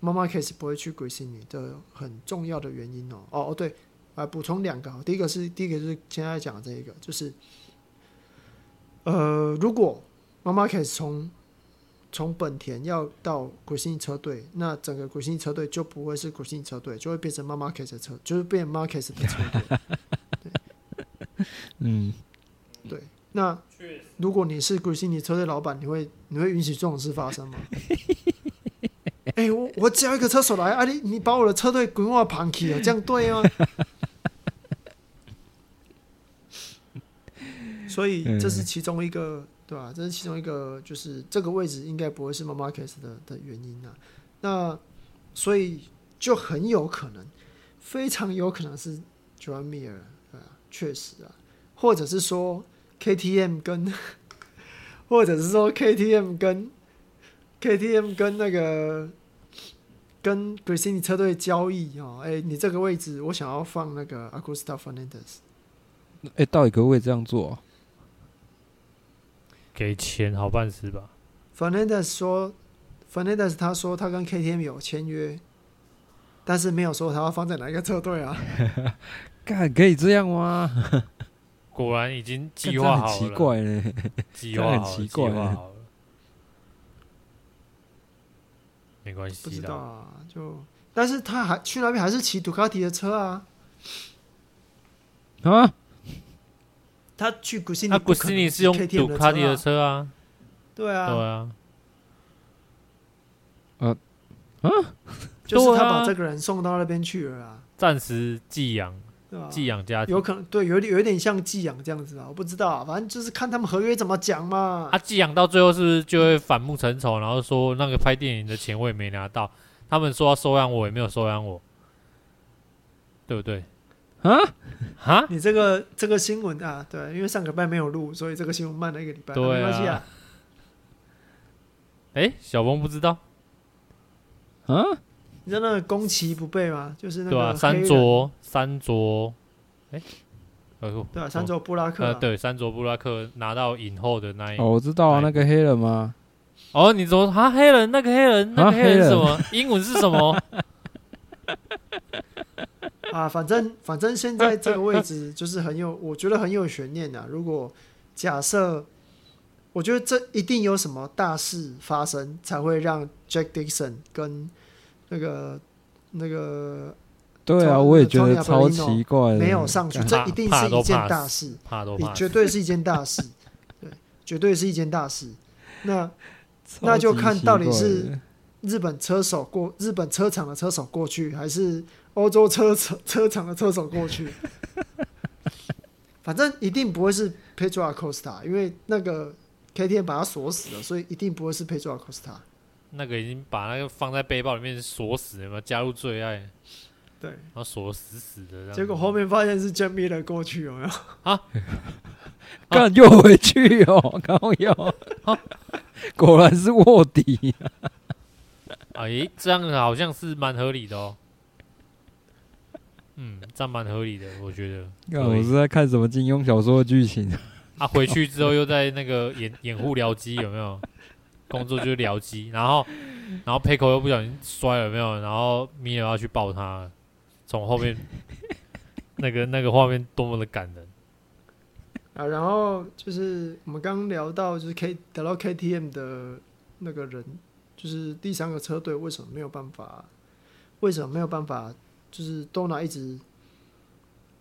C: 妈妈 case 不会去鬼心你的很重要的原因哦，哦哦对，啊、补充两个，第一个是第一个是现在讲的这一个，就是，呃，如果妈妈 case 从从本田要到古新车队，那整个古新车队就不会是古新车队，就会变成 m a r k e t 的车，就是变 m a r k e t 的车队。
B: 嗯，
C: 对，那如果你是 Gresini 车队老板，你会你会允许这种事发生吗？哎、欸，我我叫一个车手来，啊你你把我的车队滚我旁去了，这样对吗？所以这是其中一个，对吧？这是其中一个，就是这个位置应该不会是 Marc Marquez 的的原因啊。那所以就很有可能，非常有可能是 Joan Mir，对啊，确实啊，或者是说。KTM 跟，或者是说 KTM 跟 KTM 跟那个跟 Gresini 车队交易哦，哎、欸，你这个位置我想要放那个 Augusta Fernandez，
B: 哎、欸，到底可不可以这样做、啊？
A: 给钱好办事吧。
C: Fernandez 说，Fernandez 他说他跟 KTM 有签约，但是没有说他要放在哪一个车队啊？
B: 干可以这样吗？
A: 果然已经计划好了，
B: 奇怪嘞，
A: 计划
B: 很奇怪。呢，
A: 没关系，
C: 不知道啊，就但是他还去那边还是骑杜卡迪的车啊，
B: 啊，
C: 他去古西尼，
A: 他古西尼是用杜卡迪的车啊，
C: 对啊，
A: 对啊，
B: 啊，啊，
C: 就是他把这个人送到那边去了啊，
A: 暂时寄养。寄养家庭
C: 有可能对，有点有点像寄养这样子啊，我不知道啊，反正就是看他们合约怎么讲嘛。
A: 他寄养到最后是不是就会反目成仇，然后说那个拍电影的钱我也没拿到，他们说要收养我也没有收养我，对不对？啊啊！
C: 你这个这个新闻啊，对，因为上个礼拜没有录，所以这个新闻慢了一个礼拜，
A: 对啊，没关系啊。哎，小峰不知道
B: 啊。
C: 你知道那个攻其不备吗？就是那个对啊，
A: 三卓三卓，哎，
C: 对啊，三卓布拉克、啊，
A: 呃，对，三卓布拉克拿到影后的那一，
B: 哦，我知道啊，那个黑人吗？
A: 哦，你说他黑人，那个黑人，那个黑人是什么？英文是什么？
C: 啊，反正反正现在这个位置就是很有，我觉得很有悬念的。如果假设，我觉得这一定有什么大事发生，才会让 Jack Dixon 跟那个那个，
B: 对啊，我也觉得超奇怪，
C: 没有上去，这一定是一件大事，你绝对是一件大事，对，绝对是一件大事。那 那就看到底是日本车手过日本车厂的车手过去，还是欧洲车车车厂的车手过去。反正一定不会是 Pedro Acosta，因为那个 KTM 把他锁死了，所以一定不会是 Pedro Acosta。
A: 那个已经把那个放在背包里面锁死了，有没有加入最爱？
C: 对，
A: 然后锁死死的。
C: 结果后面发现是 Jack Miller 过去，有没有？
A: 啊，
B: 干又回去哦，刚又，啊、果然是卧底。
A: 哎，这样好像是蛮合理的哦。嗯，这样蛮合理的，我觉得。
B: 看我是在看什么金庸小说的剧情？
A: 啊，回去之后又在那个掩掩护僚机，有没有？工作就是僚机，然后，然后 Pecco 又不小心摔了，没有？然后米尔要去抱他，从后面，那个那个画面多么的感人。
C: 啊，然后就是我们刚刚聊到，就是 K 得到 KTM 的那个人，就是第三个车队为什么没有办法？为什么没有办法？就是 Dorna 一直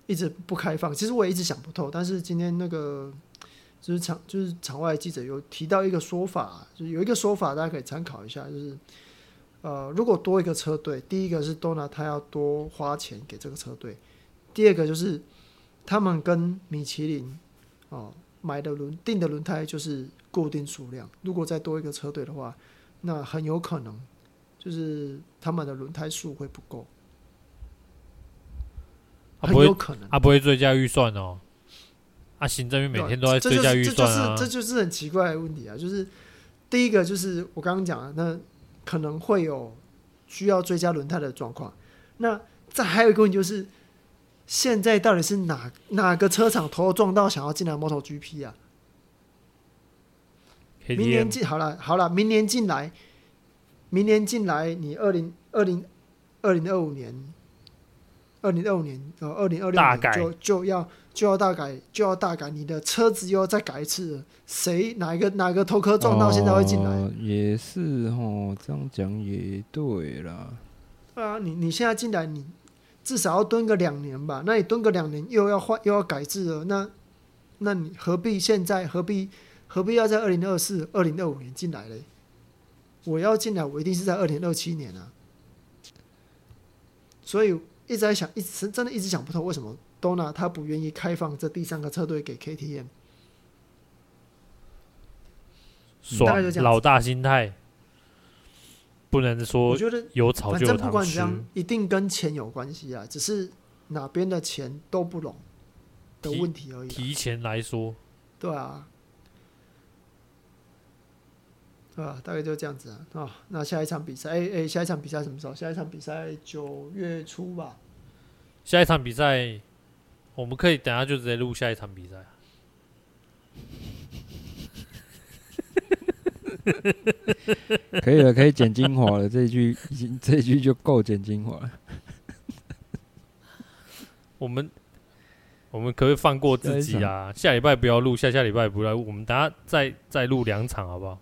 C: 一直不开放。其实我也一直想不透。但是今天那个就是场就是场外记者有提到一个说法，就是有一个说法大家可以参考一下，就是呃，如果多一个车队，第一个是 Dorna 他要多花钱给这个车队，第二个就是他们跟米其林。哦，买的轮定的轮胎就是固定数量。如果再多一个车队的话，那很有可能就是他们的轮胎数会不够，
A: 啊、
C: 很有可能。
A: 啊，不会追加预算哦。啊，行政院每天都在追加预算啊，
C: 这就是这就是很奇怪的问题啊。就是第一个就是我刚刚讲的，那可能会有需要追加轮胎的状况。那再还有一个问题就是。现在到底是哪哪个车厂头撞到想要进来 MotoGP 啊？明年进好了好了，明年进来，明年进来，你二零二零二零二五年，二零二五年呃二零二六年就就要就要大改就要大改，你的车子又要再改一次，谁哪一个哪个头壳撞到现在会进来？
B: 哦，也是哦，这样讲也对啦。
C: 对啊，你你现在进来你。至少要蹲个两年吧，那你蹲个两年又要换又要改制了，那那你何必现在何必何必要在二零二四、二零二五年进来嘞？我要进来，我一定是在二零二七年啊。所以一直在想，一直真的一直想不通，为什么他不愿意开放这第三个车队给 KTM？
A: 爽，老大心态。不能说，
C: 我觉得
A: 有炒就有糖吃。反正不管怎样，
C: 一定跟钱有关系啊，只是哪边的钱都不拢的问题而已。
A: 提前来说，
C: 对啊，对啊，大概就这样子啊。哦，那下一场比赛，哎哎，下一场比赛什么时候？下一场比赛九月初吧。
A: 下一场比赛，我们可以等下就直接录下一场比赛。
B: 可以了，可以剪精华了。这一句已经，这一句就够剪精华了。
A: 我们，我们可以放过自己啊！下礼拜不要录，下下礼拜不要录，我们等下再再录两场，好不好？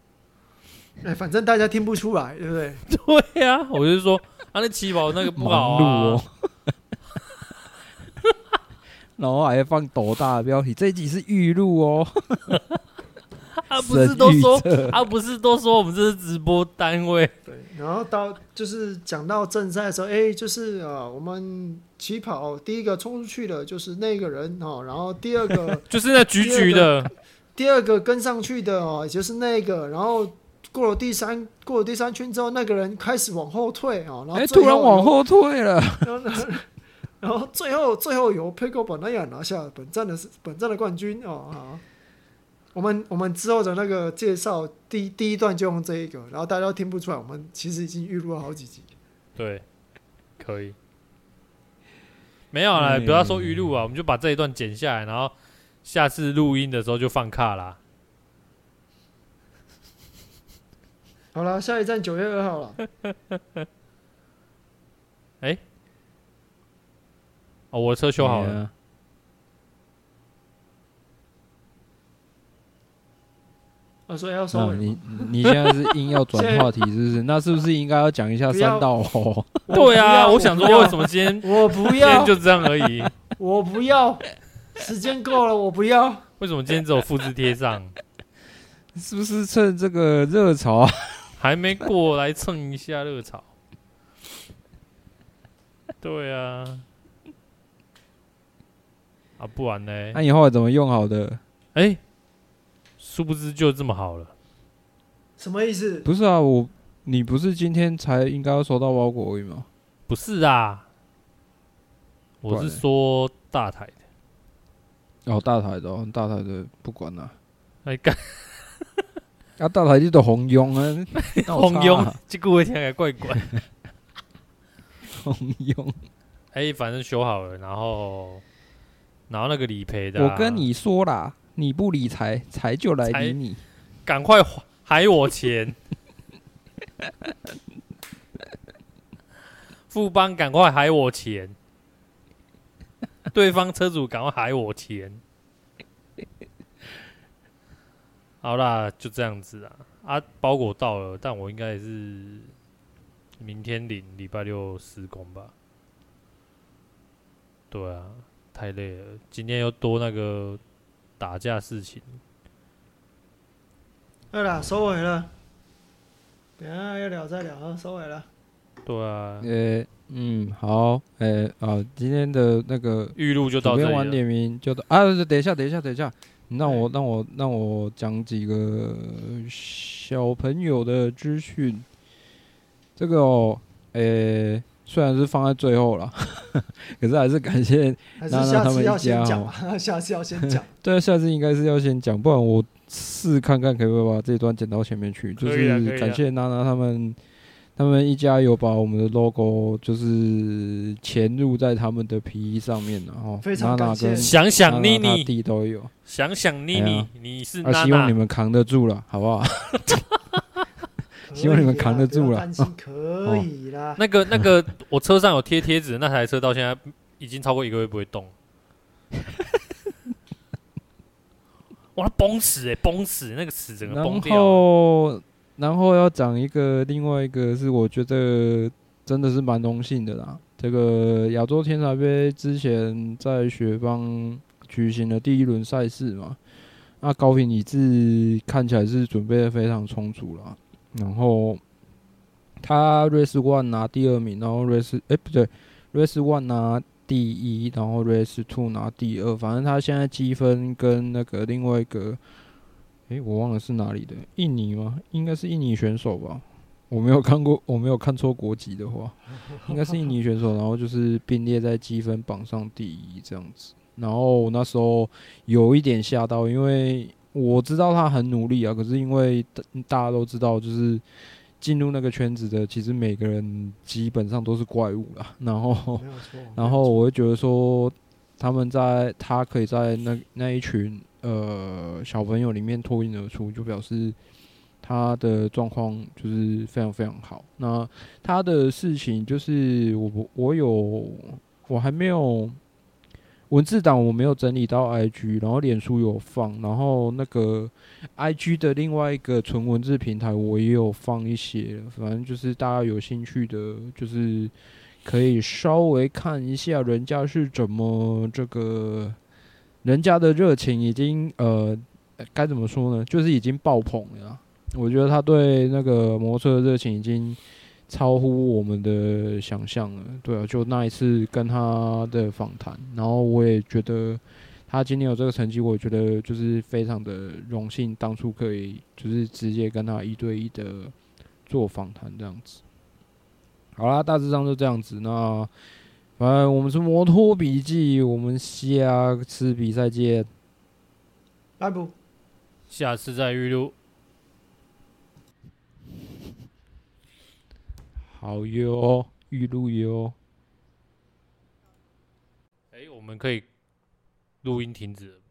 C: 哎、欸，反正大家听不出来，对不对？
A: 对呀、啊，我就是说，他、啊、那七宝那个不好录、啊、哦。
B: 然后还放斗大的标题，这一集是预录哦。
A: 他不是都说，他不是都说我们这是直播单位。
C: 对，然后到就是讲到正赛的时候，哎，就是啊，我们起跑第一个冲出去的就是那个人哦，然后第二个
A: 就是那橘橘的，
C: 第二个跟上去的哦，就是那个，然后过了第三过了第三圈之后，那个人开始往后退哦，然后
B: 突然往后退了，
C: 然后最后最后由 Pecco Bagnaia 拿下本站的本站的冠军哦，好。我们我们之后的那个介绍第第一段就用这一个，然后大家都听不出来，我们其实已经预录了好几集。
A: 对，可以。没有啦，不要说预录啊，我们就把这一段剪下来，然后下次录音的时候就放卡啦。
C: 好了，下一站九月二号了。
A: 哎、欸，哦，我的车修好了。
C: 所以要说、啊、
B: 你你现在是硬要转话题，是不是？那是不是应该要讲一下三道哦？
A: 对啊，我想说为什么今天
C: 我不要，
A: 就这样而已。
C: 我不要，时间够了，我不要。
A: 为什么今天只有复制贴上？
B: 是不是趁这个热潮啊？
A: 还没过来蹭一下热潮？对啊，啊不然呢？
B: 那以后怎么用好的？
A: 哎、欸。殊不知就这么好了，
C: 什么意思？
B: 不是啊，我你不是今天才应该要收到包裹而已吗？
A: 不是啊，我是说大台的。
B: 哦，大台的，哦，大台的不管了。
A: 哎干，
B: 啊，大台的都红庸 啊，
A: 红庸，这个我听起来怪怪。
B: 红庸，
A: 哎，反正修好了，然后然后那个理赔的，啊，
B: 我跟你说啦。你不理财，财就来理你。
A: 赶快还我钱！富邦赶快还我钱！对方车主赶快还我钱！好啦，就这样子啊。啊，包裹到了，但我应该也是明天领，礼拜六施工吧。对啊，太累了，今天又多那个打架事情。
C: 对了，收尾了。等下要聊再聊啊，收尾了。
A: 对啊。
B: 呃、欸，嗯，好，哎、欸，啊，今天的那个
A: 预录就到这里了。
B: 晚点名就到啊，等一下，等一下，等一下，让我让我让我讲几个小朋友的资讯。这个哦，哎、欸。虽然是放在最后了，可是还是感谢娜娜他们一家哦。
C: 下次要先讲，
B: 对，下次应该是要先讲，不然我试看看可不可以把这段剪到前面去。就是感谢娜娜他们，他们一家有把我们的 logo 就是潜入在他们的皮衣上面，然后娜娜跟
A: 想想妮妮
B: 弟都有，
A: 想想妮妮，你是娜娜，
B: 希望你们扛得住了，好不好？希望你们扛得住了。
C: 可以啦。
A: 那个那个，我车上有贴贴纸，那台车到现在已经超过一个月不会动。哇，崩死哎，崩死！那个死整个崩掉。
B: 然后，然后要讲一个，另外一个是我觉得真的是蛮荣幸的啦。这个亚洲天才杯之前在雪邦举行了第一轮赛事嘛，那高屏李志看起来是准备的非常充足了。然后他 race one 拿第二名，然后 race 哎不对，race one 拿第一，然后 race two 拿第二。反正他现在积分跟那个另外一个，哎我忘了是哪里的，印尼吗？应该是印尼选手吧？我没有看过，我没有看错国籍的话，应该是印尼选手。然后就是并列在积分榜上第一这样子。然后我那时候有一点吓到，因为。我知道他很努力啊，可是因为大家都知道，就是进入那个圈子的，其实每个人基本上都是怪物啦。然后，然后我会觉得说，他们在他可以在那那一群呃小朋友里面脱颖而出，就表示他的状况就是非常非常好。那他的事情就是我我有我还没有。文字档我没有整理到 IG，然后脸书有放，然后那个 IG 的另外一个纯文字平台我也有放一些，反正就是大家有兴趣的，就是可以稍微看一下人家是怎么这个，人家的热情已经呃该怎么说呢？就是已经爆棚了。我觉得他对那个摩托车的热情已经。超乎我们的想象了，对啊，就那一次跟他的访谈，然后我也觉得他今天有这个成绩，我觉得就是非常的荣幸，当初可以就是直接跟他一对一的做访谈这样子。好啦，大致上就这样子。那反正我们是摩托笔记，我们下次比赛见，
C: 拜拜，
A: 下次再预录。
B: 好哟，玉露哟。
A: 哎，我们可以录音停止。